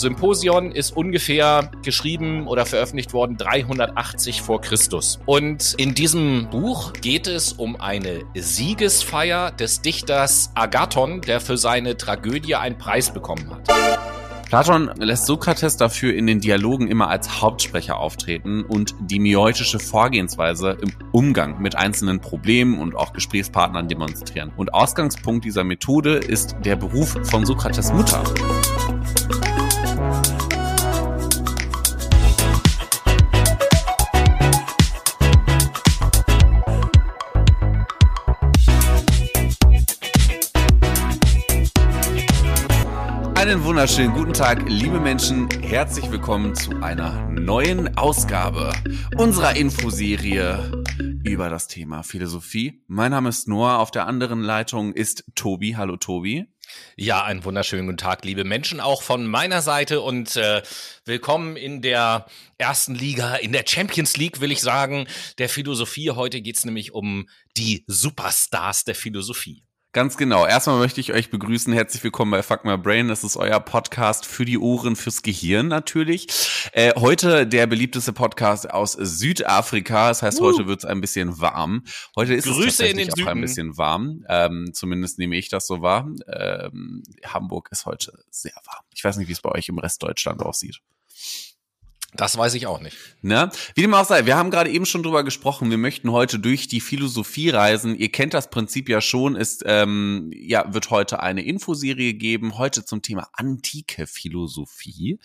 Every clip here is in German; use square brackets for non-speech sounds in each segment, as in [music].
Symposion ist ungefähr geschrieben oder veröffentlicht worden 380 vor Christus. Und in diesem Buch geht es um eine Siegesfeier des Dichters Agathon, der für seine Tragödie einen Preis bekommen hat. Platon lässt Sokrates dafür in den Dialogen immer als Hauptsprecher auftreten und die miotische Vorgehensweise im Umgang mit einzelnen Problemen und auch Gesprächspartnern demonstrieren. Und Ausgangspunkt dieser Methode ist der Beruf von Sokrates Mutter. Einen wunderschönen guten Tag, liebe Menschen. Herzlich willkommen zu einer neuen Ausgabe unserer Infoserie über das Thema Philosophie. Mein Name ist Noah. Auf der anderen Leitung ist Tobi. Hallo Tobi. Ja, einen wunderschönen guten Tag, liebe Menschen, auch von meiner Seite und äh, willkommen in der ersten Liga, in der Champions League, will ich sagen, der Philosophie. Heute geht's nämlich um die Superstars der Philosophie. Ganz genau. Erstmal möchte ich euch begrüßen. Herzlich willkommen bei Fuck My Brain. Das ist euer Podcast für die Ohren, fürs Gehirn natürlich. Äh, heute der beliebteste Podcast aus Südafrika. Das heißt, uh. heute wird es ein bisschen warm. Heute ist Grüße es tatsächlich auch Süden. ein bisschen warm. Ähm, zumindest nehme ich das so wahr. Ähm, Hamburg ist heute sehr warm. Ich weiß nicht, wie es bei euch im Rest Deutschland aussieht. Das weiß ich auch nicht. Ne? Wie dem auch sei, wir haben gerade eben schon drüber gesprochen, wir möchten heute durch die Philosophie reisen. Ihr kennt das Prinzip ja schon, ist, ähm, ja, wird heute eine Infoserie geben, heute zum Thema antike Philosophie.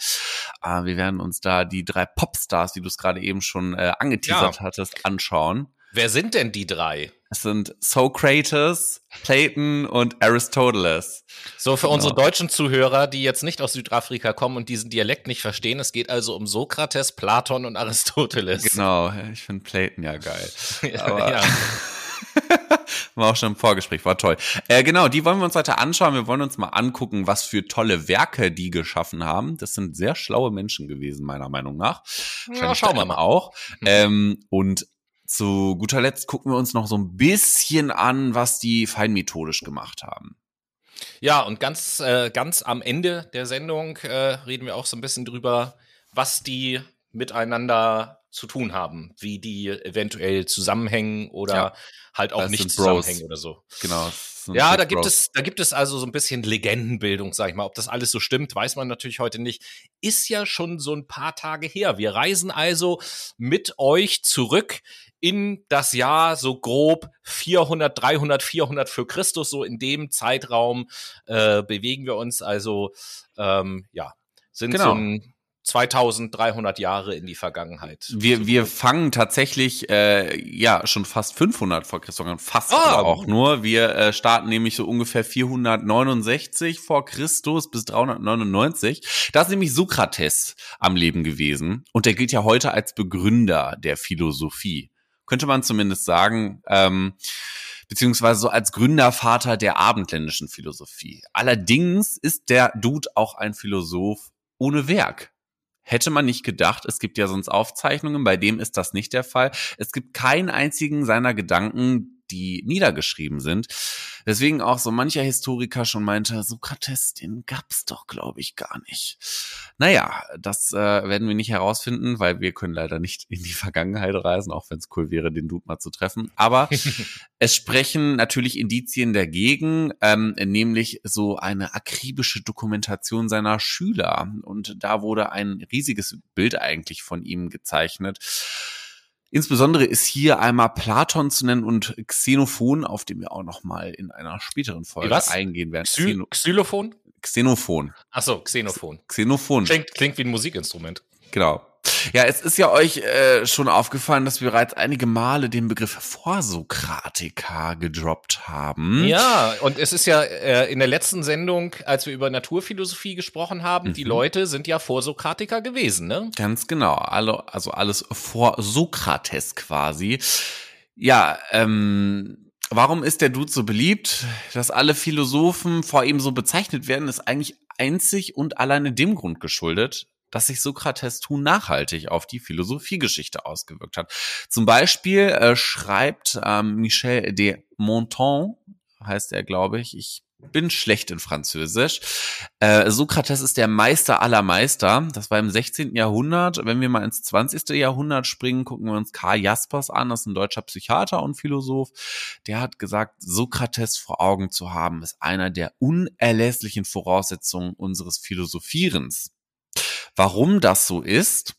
Äh, wir werden uns da die drei Popstars, wie du es gerade eben schon äh, angeteasert ja. hattest, anschauen. Wer sind denn die drei? Es sind Socrates, Platon und Aristoteles. So, für genau. unsere deutschen Zuhörer, die jetzt nicht aus Südafrika kommen und diesen Dialekt nicht verstehen, es geht also um Sokrates, Platon und Aristoteles. Genau, ich finde Platon ja geil. [laughs] Aber ja. [laughs] war auch schon im Vorgespräch, war toll. Äh, genau, die wollen wir uns heute anschauen. Wir wollen uns mal angucken, was für tolle Werke die geschaffen haben. Das sind sehr schlaue Menschen gewesen, meiner Meinung nach. Ja, schauen wir mal auch. Mhm. Ähm, und zu guter Letzt gucken wir uns noch so ein bisschen an, was die feinmethodisch gemacht haben. Ja, und ganz, äh, ganz am Ende der Sendung äh, reden wir auch so ein bisschen drüber, was die miteinander zu tun haben, wie die eventuell zusammenhängen oder ja, halt auch nicht zusammenhängen oder so. Genau. Ja, da gibt es, da gibt es also so ein bisschen Legendenbildung, sag ich mal. Ob das alles so stimmt, weiß man natürlich heute nicht. Ist ja schon so ein paar Tage her. Wir reisen also mit euch zurück in das Jahr so grob 400, 300, 400 für Christus, so in dem Zeitraum äh, bewegen wir uns. Also ähm, ja, sind genau. so ein 2300 Jahre in die Vergangenheit. Wir, wir fangen tatsächlich äh, ja schon fast 500 vor Christus an, fast oh. auch nur. Wir äh, starten nämlich so ungefähr 469 vor Christus bis 399. Da ist nämlich Sokrates am Leben gewesen und der gilt ja heute als Begründer der Philosophie könnte man zumindest sagen, ähm, beziehungsweise so als Gründervater der abendländischen Philosophie. Allerdings ist der Dude auch ein Philosoph ohne Werk. Hätte man nicht gedacht, es gibt ja sonst Aufzeichnungen, bei dem ist das nicht der Fall. Es gibt keinen einzigen seiner Gedanken, die niedergeschrieben sind. Deswegen auch so mancher Historiker schon meinte, Sokrates, den gab's doch, glaube ich, gar nicht. Naja, das äh, werden wir nicht herausfinden, weil wir können leider nicht in die Vergangenheit reisen, auch wenn es cool wäre, den Dude mal zu treffen. Aber [laughs] es sprechen natürlich Indizien dagegen, ähm, nämlich so eine akribische Dokumentation seiner Schüler. Und da wurde ein riesiges Bild eigentlich von ihm gezeichnet Insbesondere ist hier einmal Platon zu nennen und Xenophon, auf dem wir auch noch mal in einer späteren Folge Was? eingehen werden. Xy Xylophon? Xenophon. Ach so, Xenophon. Xenophon. Klingt, klingt wie ein Musikinstrument. Genau. Ja, es ist ja euch äh, schon aufgefallen, dass wir bereits einige Male den Begriff Vorsokratiker gedroppt haben. Ja, und es ist ja äh, in der letzten Sendung, als wir über Naturphilosophie gesprochen haben, mhm. die Leute sind ja Vorsokratiker gewesen, ne? Ganz genau. Alle, also alles vor Sokrates quasi. Ja, ähm, Warum ist der Dude so beliebt? Dass alle Philosophen vor ihm so bezeichnet werden, ist eigentlich einzig und alleine dem Grund geschuldet, dass sich Sokrates tun nachhaltig auf die Philosophiegeschichte ausgewirkt hat. Zum Beispiel äh, schreibt ähm, Michel de Monton, heißt er, glaube ich. Ich bin schlecht in Französisch. Äh, Sokrates ist der Meister aller Meister. Das war im 16. Jahrhundert. Wenn wir mal ins 20. Jahrhundert springen, gucken wir uns Karl Jaspers an. Das ist ein deutscher Psychiater und Philosoph. Der hat gesagt, Sokrates vor Augen zu haben, ist einer der unerlässlichen Voraussetzungen unseres Philosophierens. Warum das so ist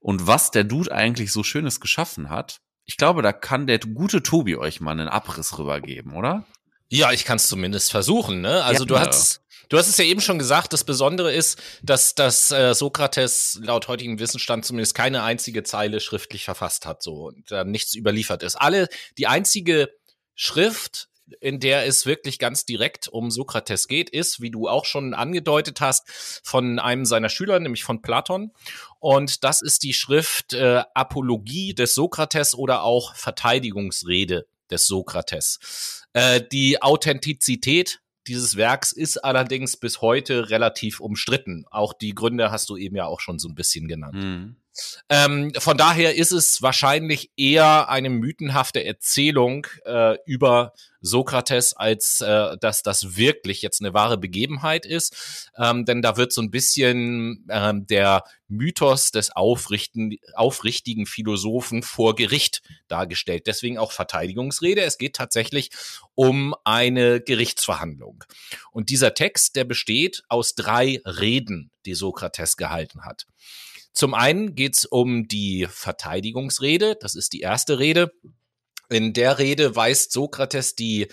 und was der Dude eigentlich so Schönes geschaffen hat, ich glaube, da kann der gute Tobi euch mal einen Abriss rübergeben, oder? Ja, ich kann es zumindest versuchen. Ne? Also ja, du hast Du hast es ja eben schon gesagt, das Besondere ist, dass, dass äh, Sokrates laut heutigem Wissensstand zumindest keine einzige Zeile schriftlich verfasst hat so und äh, nichts überliefert ist. Alle, die einzige Schrift, in der es wirklich ganz direkt um Sokrates geht, ist, wie du auch schon angedeutet hast, von einem seiner Schüler, nämlich von Platon. Und das ist die Schrift äh, Apologie des Sokrates oder auch Verteidigungsrede des Sokrates. Äh, die Authentizität dieses Werks ist allerdings bis heute relativ umstritten. Auch die Gründe hast du eben ja auch schon so ein bisschen genannt. Mhm. Ähm, von daher ist es wahrscheinlich eher eine mythenhafte Erzählung äh, über Sokrates, als äh, dass das wirklich jetzt eine wahre Begebenheit ist. Ähm, denn da wird so ein bisschen ähm, der Mythos des Aufrichten, aufrichtigen Philosophen vor Gericht dargestellt. Deswegen auch Verteidigungsrede. Es geht tatsächlich um eine Gerichtsverhandlung. Und dieser Text, der besteht aus drei Reden, die Sokrates gehalten hat. Zum einen geht es um die Verteidigungsrede, das ist die erste Rede. In der Rede weist Sokrates die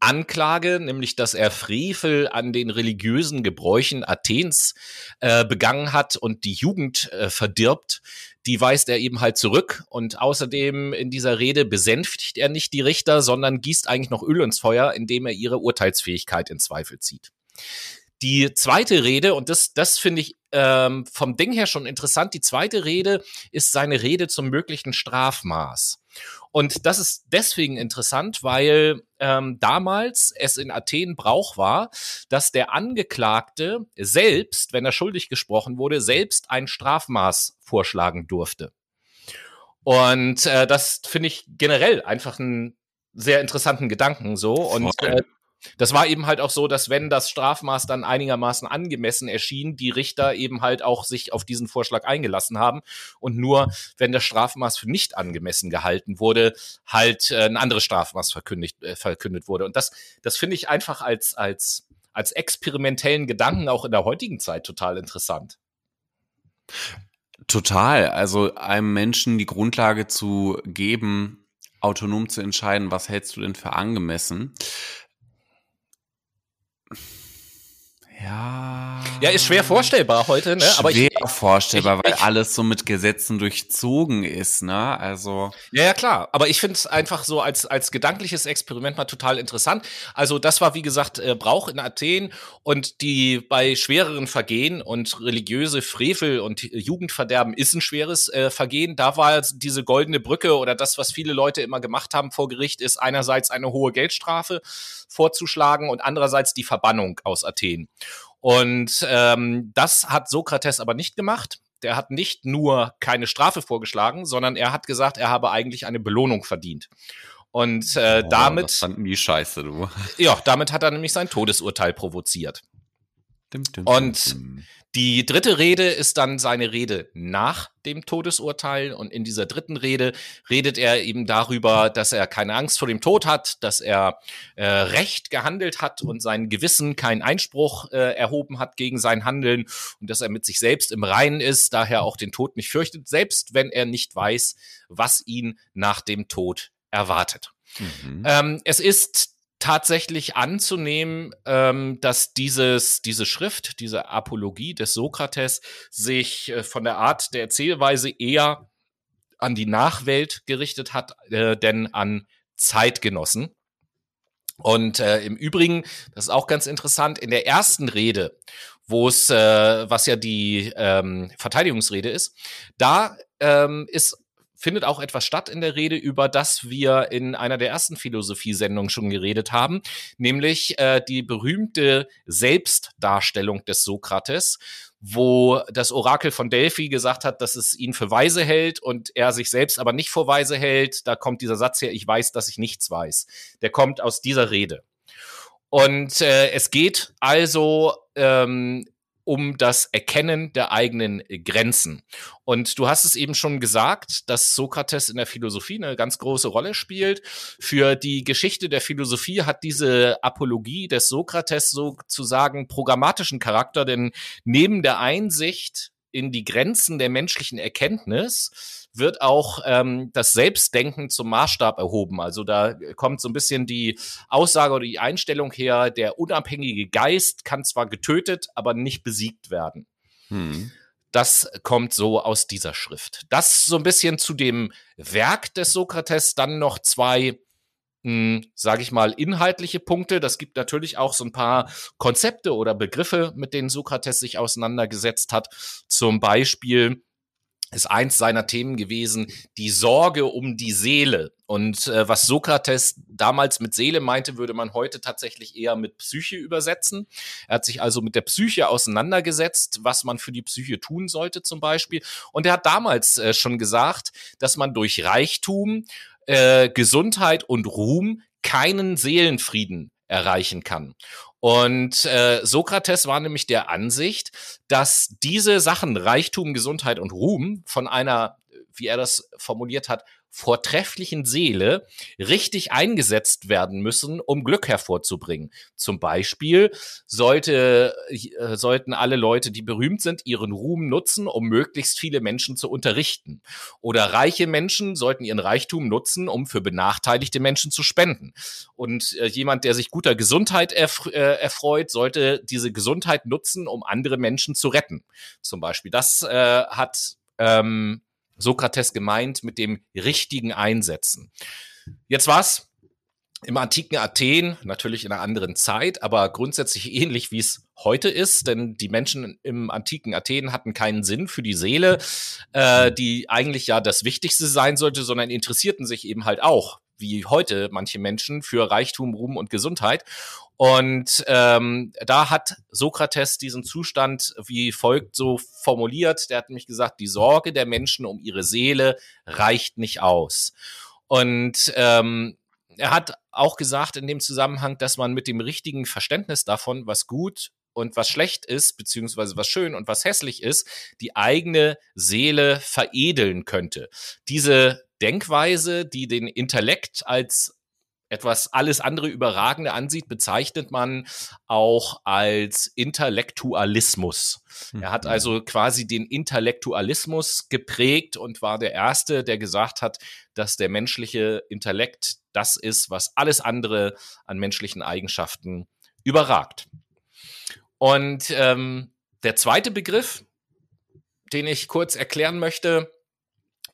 Anklage, nämlich dass er Frevel an den religiösen Gebräuchen Athens äh, begangen hat und die Jugend äh, verdirbt, die weist er eben halt zurück. Und außerdem in dieser Rede besänftigt er nicht die Richter, sondern gießt eigentlich noch Öl ins Feuer, indem er ihre Urteilsfähigkeit in Zweifel zieht. Die zweite Rede, und das, das finde ich ähm, vom Ding her schon interessant, die zweite Rede ist seine Rede zum möglichen Strafmaß. Und das ist deswegen interessant, weil ähm, damals es in Athen Brauch war, dass der Angeklagte selbst, wenn er schuldig gesprochen wurde, selbst ein Strafmaß vorschlagen durfte. Und äh, das finde ich generell einfach einen sehr interessanten Gedanken so. Und äh, das war eben halt auch so, dass wenn das Strafmaß dann einigermaßen angemessen erschien, die Richter eben halt auch sich auf diesen Vorschlag eingelassen haben und nur wenn das Strafmaß für nicht angemessen gehalten wurde, halt äh, ein anderes Strafmaß verkündigt, äh, verkündet wurde. Und das, das finde ich einfach als, als, als experimentellen Gedanken auch in der heutigen Zeit total interessant. Total. Also einem Menschen die Grundlage zu geben, autonom zu entscheiden, was hältst du denn für angemessen. Ja. Ja, ist schwer vorstellbar heute, ne? Schwer aber ich, vorstellbar, ich, weil ich, alles so mit Gesetzen durchzogen ist, ne? Also. Ja, ja, klar. Aber ich finde es einfach so als, als gedankliches Experiment mal total interessant. Also, das war, wie gesagt, äh, Brauch in Athen und die bei schwereren Vergehen und religiöse Frevel und Jugendverderben ist ein schweres äh, Vergehen. Da war diese goldene Brücke oder das, was viele Leute immer gemacht haben vor Gericht, ist einerseits eine hohe Geldstrafe vorzuschlagen und andererseits die Verbannung aus Athen. Und ähm, das hat Sokrates aber nicht gemacht. Der hat nicht nur keine Strafe vorgeschlagen, sondern er hat gesagt, er habe eigentlich eine Belohnung verdient. Und äh, oh, damit. Das fanden die scheiße, du. Ja, damit hat er nämlich sein Todesurteil provoziert. Dim, dim, und dim. Die dritte Rede ist dann seine Rede nach dem Todesurteil. Und in dieser dritten Rede redet er eben darüber, dass er keine Angst vor dem Tod hat, dass er äh, recht gehandelt hat und sein Gewissen keinen Einspruch äh, erhoben hat gegen sein Handeln und dass er mit sich selbst im Reinen ist, daher auch den Tod nicht fürchtet, selbst wenn er nicht weiß, was ihn nach dem Tod erwartet. Mhm. Ähm, es ist tatsächlich anzunehmen, ähm, dass dieses, diese Schrift, diese Apologie des Sokrates sich äh, von der Art der Erzählweise eher an die Nachwelt gerichtet hat, äh, denn an Zeitgenossen. Und äh, im Übrigen, das ist auch ganz interessant, in der ersten Rede, wo es, äh, was ja die ähm, Verteidigungsrede ist, da ähm, ist findet auch etwas statt in der Rede, über das wir in einer der ersten Philosophiesendungen schon geredet haben, nämlich äh, die berühmte Selbstdarstellung des Sokrates, wo das Orakel von Delphi gesagt hat, dass es ihn für weise hält und er sich selbst aber nicht für weise hält. Da kommt dieser Satz her, ich weiß, dass ich nichts weiß. Der kommt aus dieser Rede. Und äh, es geht also ähm, um das Erkennen der eigenen Grenzen. Und du hast es eben schon gesagt, dass Sokrates in der Philosophie eine ganz große Rolle spielt. Für die Geschichte der Philosophie hat diese Apologie des Sokrates sozusagen programmatischen Charakter, denn neben der Einsicht in die Grenzen der menschlichen Erkenntnis wird auch ähm, das Selbstdenken zum Maßstab erhoben. Also da kommt so ein bisschen die Aussage oder die Einstellung her, der unabhängige Geist kann zwar getötet, aber nicht besiegt werden. Hm. Das kommt so aus dieser Schrift. Das so ein bisschen zu dem Werk des Sokrates, dann noch zwei sage ich mal, inhaltliche Punkte. Das gibt natürlich auch so ein paar Konzepte oder Begriffe, mit denen Sokrates sich auseinandergesetzt hat. Zum Beispiel ist eins seiner Themen gewesen, die Sorge um die Seele. Und äh, was Sokrates damals mit Seele meinte, würde man heute tatsächlich eher mit Psyche übersetzen. Er hat sich also mit der Psyche auseinandergesetzt, was man für die Psyche tun sollte zum Beispiel. Und er hat damals äh, schon gesagt, dass man durch Reichtum, äh, Gesundheit und Ruhm keinen Seelenfrieden erreichen kann. Und äh, Sokrates war nämlich der Ansicht, dass diese Sachen Reichtum, Gesundheit und Ruhm von einer, wie er das formuliert hat, vortrefflichen Seele richtig eingesetzt werden müssen, um Glück hervorzubringen. Zum Beispiel sollte, äh, sollten alle Leute, die berühmt sind, ihren Ruhm nutzen, um möglichst viele Menschen zu unterrichten. Oder reiche Menschen sollten ihren Reichtum nutzen, um für benachteiligte Menschen zu spenden. Und äh, jemand, der sich guter Gesundheit erf äh, erfreut, sollte diese Gesundheit nutzen, um andere Menschen zu retten. Zum Beispiel. Das äh, hat ähm, Sokrates gemeint mit dem richtigen Einsetzen. Jetzt war's im antiken Athen, natürlich in einer anderen Zeit, aber grundsätzlich [laughs] ähnlich wie es heute ist, denn die Menschen im antiken Athen hatten keinen Sinn für die Seele, äh, die eigentlich ja das Wichtigste sein sollte, sondern interessierten sich eben halt auch, wie heute manche Menschen, für Reichtum, Ruhm und Gesundheit. Und ähm, da hat Sokrates diesen Zustand wie folgt so formuliert. Der hat nämlich gesagt, die Sorge der Menschen um ihre Seele reicht nicht aus. Und ähm, er hat auch gesagt in dem Zusammenhang, dass man mit dem richtigen Verständnis davon, was gut und was schlecht ist, beziehungsweise was schön und was hässlich ist, die eigene Seele veredeln könnte. Diese Denkweise, die den Intellekt als etwas alles andere Überragende ansieht, bezeichnet man auch als Intellektualismus. Er hat mhm. also quasi den Intellektualismus geprägt und war der Erste, der gesagt hat, dass der menschliche Intellekt das ist, was alles andere an menschlichen Eigenschaften überragt. Und ähm, der zweite Begriff, den ich kurz erklären möchte,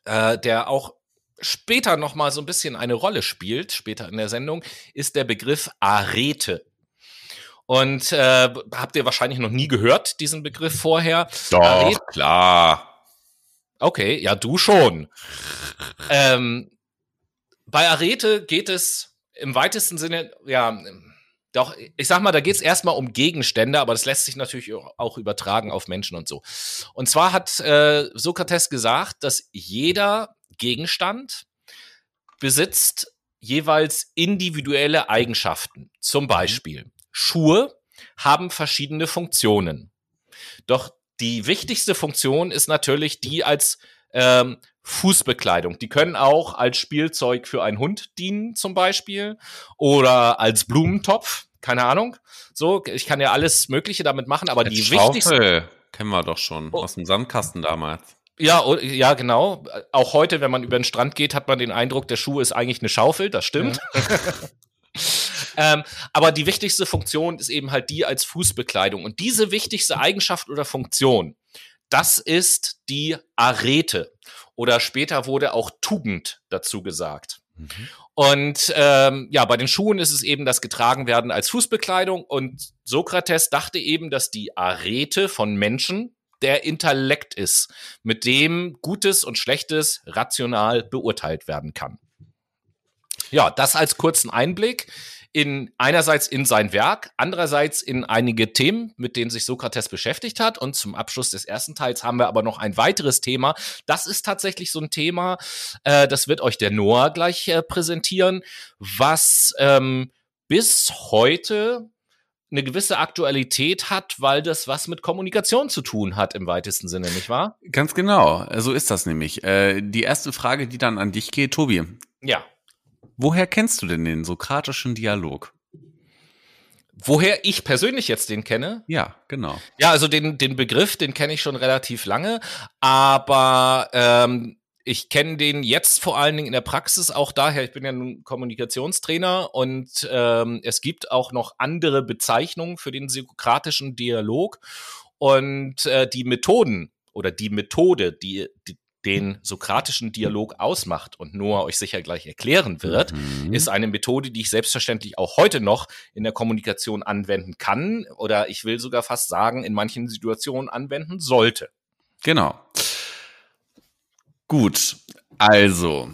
äh, der auch später noch mal so ein bisschen eine Rolle spielt, später in der Sendung, ist der Begriff Arete. Und äh, habt ihr wahrscheinlich noch nie gehört, diesen Begriff vorher? Doch, Arete. klar. Okay, ja, du schon. ähm, bei Arete geht es im weitesten Sinne, ja, doch, ich sag mal, da geht es erstmal um Gegenstände, aber das lässt sich natürlich auch übertragen auf Menschen und so. Und zwar hat äh, Sokrates gesagt, dass jeder Gegenstand besitzt jeweils individuelle Eigenschaften. Zum mhm. Beispiel Schuhe haben verschiedene Funktionen. Doch die wichtigste Funktion ist natürlich die als ähm, Fußbekleidung. Die können auch als Spielzeug für einen Hund dienen, zum Beispiel, oder als Blumentopf. Keine Ahnung. So, ich kann ja alles Mögliche damit machen, aber als die Schaufel wichtigste. Kennen wir doch schon oh. aus dem Sandkasten damals. Ja, ja, genau. Auch heute, wenn man über den Strand geht, hat man den Eindruck, der Schuh ist eigentlich eine Schaufel. Das stimmt. Ja. [laughs] ähm, aber die wichtigste Funktion ist eben halt die als Fußbekleidung. Und diese wichtigste Eigenschaft oder Funktion, das ist die Arete. Oder später wurde auch Tugend dazu gesagt. Mhm. Und ähm, ja, bei den Schuhen ist es eben das Getragenwerden als Fußbekleidung. Und Sokrates dachte eben, dass die Arete von Menschen der Intellekt ist, mit dem Gutes und Schlechtes rational beurteilt werden kann. Ja, das als kurzen Einblick in einerseits in sein Werk, andererseits in einige Themen, mit denen sich Sokrates beschäftigt hat. Und zum Abschluss des ersten Teils haben wir aber noch ein weiteres Thema. Das ist tatsächlich so ein Thema, äh, das wird euch der Noah gleich äh, präsentieren, was ähm, bis heute eine gewisse Aktualität hat, weil das was mit Kommunikation zu tun hat im weitesten Sinne, nicht wahr? Ganz genau, so ist das nämlich. Äh, die erste Frage, die dann an dich geht, Tobi. Ja. Woher kennst du denn den sokratischen Dialog? Woher ich persönlich jetzt den kenne? Ja, genau. Ja, also den, den Begriff, den kenne ich schon relativ lange, aber ähm, ich kenne den jetzt vor allen Dingen in der Praxis auch daher, ich bin ja ein Kommunikationstrainer und ähm, es gibt auch noch andere Bezeichnungen für den sokratischen Dialog und äh, die Methoden oder die Methode, die, die den sokratischen Dialog ausmacht und Noah euch sicher gleich erklären wird, mhm. ist eine Methode, die ich selbstverständlich auch heute noch in der Kommunikation anwenden kann oder ich will sogar fast sagen, in manchen Situationen anwenden sollte. Genau. Gut, also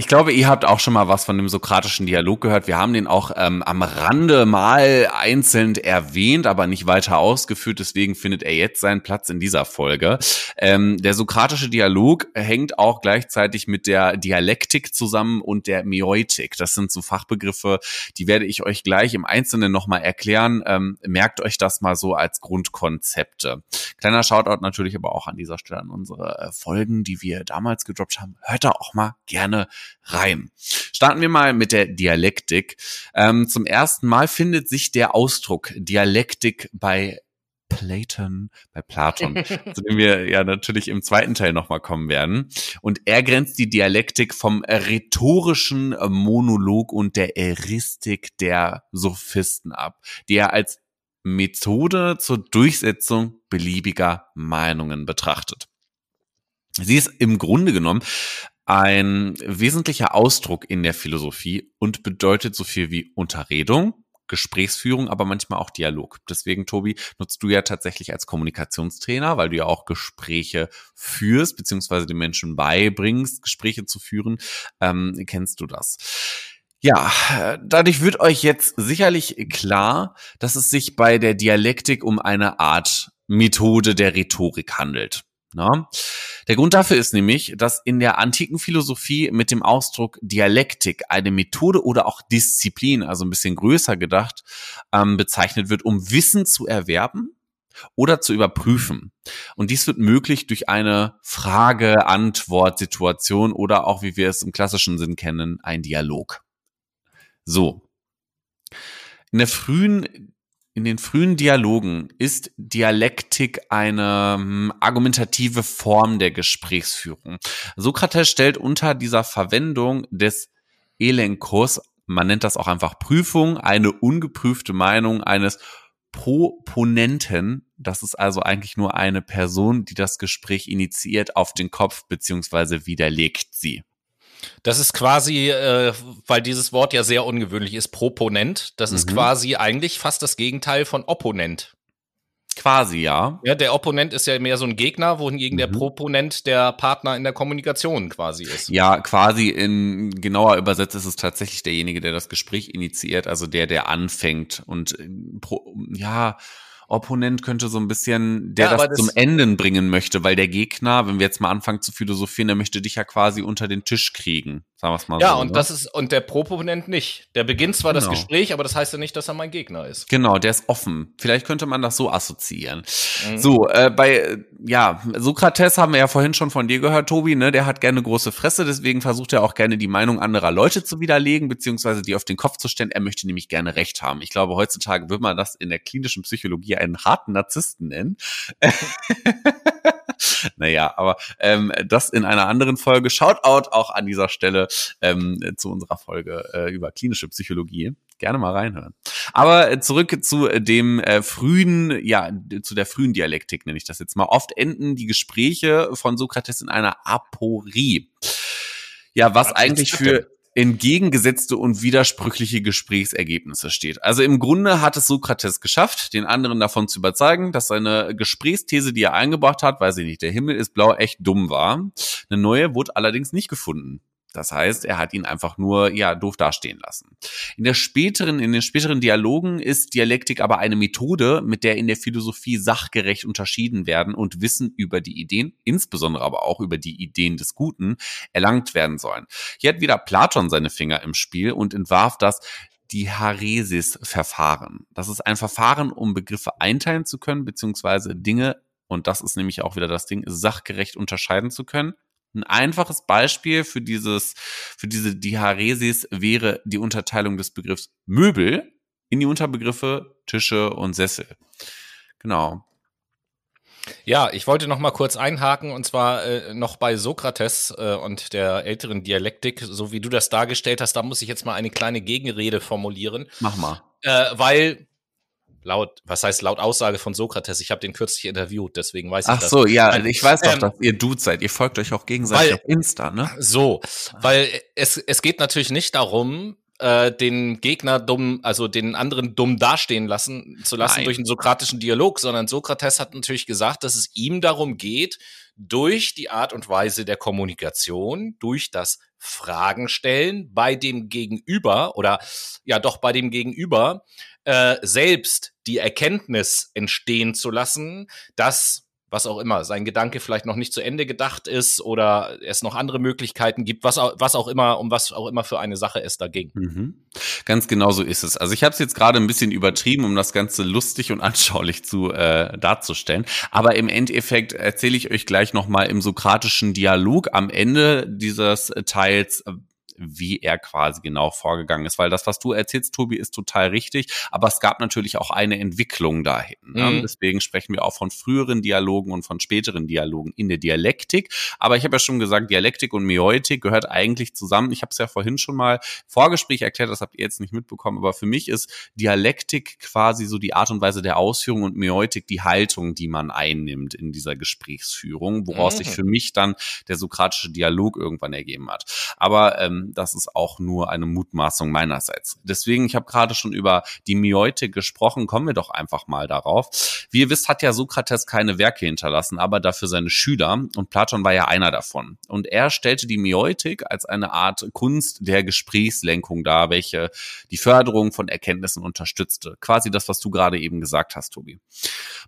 ich glaube, ihr habt auch schon mal was von dem sokratischen Dialog gehört. Wir haben den auch ähm, am Rande mal einzeln erwähnt, aber nicht weiter ausgeführt. Deswegen findet er jetzt seinen Platz in dieser Folge. Ähm, der sokratische Dialog hängt auch gleichzeitig mit der Dialektik zusammen und der Mioitik. Das sind so Fachbegriffe, die werde ich euch gleich im Einzelnen nochmal erklären. Ähm, merkt euch das mal so als Grundkonzepte. Kleiner Shoutout natürlich aber auch an dieser Stelle an unsere äh, Folgen, die wir damals gedroppt haben. Hört da auch mal gerne rein. Starten wir mal mit der Dialektik. Ähm, zum ersten Mal findet sich der Ausdruck Dialektik bei Platon, bei Platon, [laughs] zu dem wir ja natürlich im zweiten Teil nochmal kommen werden. Und er grenzt die Dialektik vom rhetorischen Monolog und der Eristik der Sophisten ab, die er als Methode zur Durchsetzung beliebiger Meinungen betrachtet. Sie ist im Grunde genommen ein wesentlicher Ausdruck in der Philosophie und bedeutet so viel wie Unterredung, Gesprächsführung, aber manchmal auch Dialog. Deswegen, Tobi, nutzt du ja tatsächlich als Kommunikationstrainer, weil du ja auch Gespräche führst, beziehungsweise den Menschen beibringst, Gespräche zu führen. Ähm, kennst du das? Ja, dadurch wird euch jetzt sicherlich klar, dass es sich bei der Dialektik um eine Art Methode der Rhetorik handelt. Na? Der Grund dafür ist nämlich, dass in der antiken Philosophie mit dem Ausdruck Dialektik eine Methode oder auch Disziplin, also ein bisschen größer gedacht, ähm, bezeichnet wird, um Wissen zu erwerben oder zu überprüfen. Und dies wird möglich durch eine Frage-Antwort-Situation oder auch, wie wir es im klassischen Sinn kennen, ein Dialog. So. In der frühen in den frühen Dialogen ist Dialektik eine um, argumentative Form der Gesprächsführung. Sokrates stellt unter dieser Verwendung des Elenkos, man nennt das auch einfach Prüfung, eine ungeprüfte Meinung eines Proponenten, das ist also eigentlich nur eine Person, die das Gespräch initiiert, auf den Kopf beziehungsweise widerlegt sie. Das ist quasi, äh, weil dieses Wort ja sehr ungewöhnlich ist, Proponent. Das mhm. ist quasi eigentlich fast das Gegenteil von Opponent. Quasi, ja. Ja, der Opponent ist ja mehr so ein Gegner, wohingegen mhm. der Proponent der Partner in der Kommunikation quasi ist. Ja, quasi in genauer übersetzt ist es tatsächlich derjenige, der das Gespräch initiiert, also der, der anfängt und äh, ja, Opponent könnte so ein bisschen, der ja, das, das, zum Enden bringen möchte, weil der Gegner, wenn wir jetzt mal anfangen zu philosophieren, der möchte dich ja quasi unter den Tisch kriegen. Sagen wir es mal ja, so. Ja, und ne? das ist, und der Proponent nicht. Der beginnt zwar genau. das Gespräch, aber das heißt ja nicht, dass er mein Gegner ist. Genau, der ist offen. Vielleicht könnte man das so assoziieren. Mhm. So, äh, bei, ja, Sokrates haben wir ja vorhin schon von dir gehört, Tobi, ne? Der hat gerne große Fresse, deswegen versucht er auch gerne die Meinung anderer Leute zu widerlegen, beziehungsweise die auf den Kopf zu stellen. Er möchte nämlich gerne Recht haben. Ich glaube, heutzutage würde man das in der klinischen Psychologie einen harten Narzissten nennen. [laughs] naja, aber ähm, das in einer anderen Folge. Shoutout auch an dieser Stelle ähm, zu unserer Folge äh, über klinische Psychologie. Gerne mal reinhören. Aber äh, zurück zu dem äh, frühen, ja, zu der frühen Dialektik nenne ich das jetzt mal. Oft enden die Gespräche von Sokrates in einer Aporie. Ja, was, was eigentlich für entgegengesetzte und widersprüchliche Gesprächsergebnisse steht. Also im Grunde hat es Sokrates geschafft, den anderen davon zu überzeugen, dass seine Gesprächsthese, die er eingebracht hat, weiß ich nicht, der Himmel ist blau, echt dumm war. Eine neue wurde allerdings nicht gefunden. Das heißt, er hat ihn einfach nur, ja, doof dastehen lassen. In der späteren, in den späteren Dialogen ist Dialektik aber eine Methode, mit der in der Philosophie sachgerecht unterschieden werden und Wissen über die Ideen, insbesondere aber auch über die Ideen des Guten, erlangt werden sollen. Hier hat wieder Platon seine Finger im Spiel und entwarf das Diaresis-Verfahren. Das ist ein Verfahren, um Begriffe einteilen zu können, beziehungsweise Dinge, und das ist nämlich auch wieder das Ding, sachgerecht unterscheiden zu können. Ein einfaches Beispiel für dieses, für diese Diaresis wäre die Unterteilung des Begriffs Möbel in die Unterbegriffe Tische und Sessel. Genau. Ja, ich wollte noch mal kurz einhaken und zwar äh, noch bei Sokrates äh, und der älteren Dialektik, so wie du das dargestellt hast, da muss ich jetzt mal eine kleine Gegenrede formulieren. Mach mal. Äh, weil laut, was heißt laut Aussage von Sokrates, ich habe den kürzlich interviewt, deswegen weiß ich Ach das. Ach so, ja, ich weiß doch, ähm, dass ihr Dude seid. Ihr folgt euch auch gegenseitig weil, auf Insta, ne? So, weil es, es geht natürlich nicht darum, äh, den Gegner dumm, also den anderen dumm dastehen lassen zu lassen Nein. durch einen sokratischen Dialog, sondern Sokrates hat natürlich gesagt, dass es ihm darum geht, durch die Art und Weise der Kommunikation, durch das Fragen stellen bei dem Gegenüber oder ja doch bei dem Gegenüber äh, selbst die Erkenntnis entstehen zu lassen, dass was auch immer, sein Gedanke vielleicht noch nicht zu Ende gedacht ist oder es noch andere Möglichkeiten gibt, was auch, was auch immer, um was auch immer für eine Sache es da ging. Mhm. Ganz genau so ist es. Also ich habe es jetzt gerade ein bisschen übertrieben, um das Ganze lustig und [laughs] anschaulich zu äh, darzustellen. Aber im Endeffekt erzähle ich euch gleich nochmal im sokratischen Dialog am Ende dieses Teils, wie er quasi genau vorgegangen ist. Weil das, was du erzählst, Tobi, ist total richtig. Aber es gab natürlich auch eine Entwicklung dahin. Ne? Mhm. Deswegen sprechen wir auch von früheren Dialogen und von späteren Dialogen in der Dialektik. Aber ich habe ja schon gesagt, Dialektik und Meutik gehört eigentlich zusammen. Ich habe es ja vorhin schon mal Vorgespräch erklärt, das habt ihr jetzt nicht mitbekommen. Aber für mich ist Dialektik quasi so die Art und Weise der Ausführung und Meutik die Haltung, die man einnimmt in dieser Gesprächsführung, woraus mhm. sich für mich dann der sokratische Dialog irgendwann ergeben hat. Aber ähm, das ist auch nur eine Mutmaßung meinerseits. Deswegen, ich habe gerade schon über die Mioite gesprochen, kommen wir doch einfach mal darauf. Wie ihr wisst, hat ja Sokrates keine Werke hinterlassen, aber dafür seine Schüler und Platon war ja einer davon. Und er stellte die Mioitik als eine Art Kunst der Gesprächslenkung dar, welche die Förderung von Erkenntnissen unterstützte. Quasi das, was du gerade eben gesagt hast, Tobi.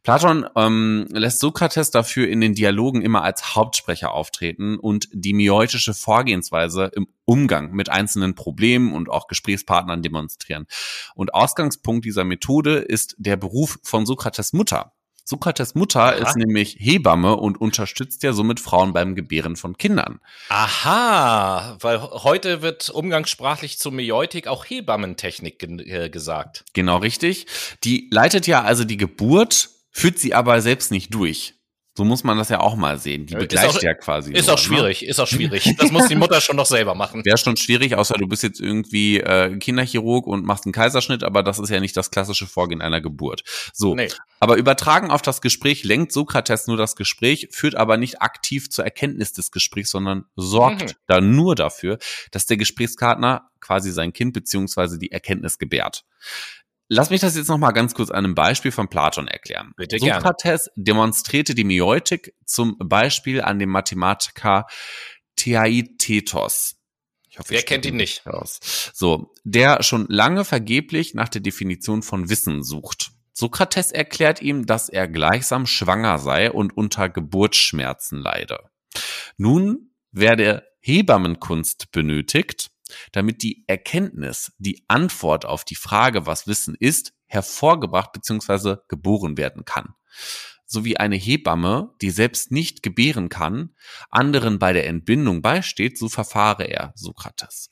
Platon ähm, lässt Sokrates dafür in den Dialogen immer als Hauptsprecher auftreten und die mioitische Vorgehensweise im Umgang mit einzelnen Problemen und auch Gesprächspartnern demonstrieren. Und Ausgangspunkt dieser Methode ist der Beruf von Sokrates Mutter. Sokrates Mutter Aha. ist nämlich Hebamme und unterstützt ja somit Frauen beim Gebären von Kindern. Aha, weil heute wird umgangssprachlich zur Meutik auch Hebammentechnik ge äh, gesagt. Genau richtig. Die leitet ja also die Geburt, führt sie aber selbst nicht durch. So muss man das ja auch mal sehen. Die begleicht auch, ja quasi. Ist nur, auch ne? schwierig, ne? ist auch schwierig. [laughs] Das muss die Mutter schon noch selber machen. Wäre schon schwierig, außer du bist jetzt irgendwie äh, Kinderchirurg und machst einen Kaiserschnitt, aber das ist ja nicht das klassische Vorgehen einer Geburt. So. Nee. Aber übertragen auf das Gespräch lenkt Sokrates nur das Gespräch, führt aber nicht aktiv zur Erkenntnis des Gesprächs, sondern sorgt mhm. da nur dafür, dass der Gesprächspartner quasi sein Kind beziehungsweise die Erkenntnis gebärt. Lass mich das jetzt noch mal ganz kurz an einem Beispiel von Platon erklären. Bitte Sokrates demonstrierte die Meutik zum Beispiel an dem Mathematiker Theaitetos. Ich hoffe, Wer kennt ihn nicht? Aus. So, der schon lange vergeblich nach der Definition von Wissen sucht. Sokrates erklärt ihm, dass er gleichsam schwanger sei und unter Geburtsschmerzen leide. Nun werde Hebammenkunst benötigt, damit die Erkenntnis, die Antwort auf die Frage, was Wissen ist, hervorgebracht bzw. geboren werden kann. So wie eine Hebamme, die selbst nicht gebären kann, anderen bei der Entbindung beisteht, so verfahre er, Sokrates.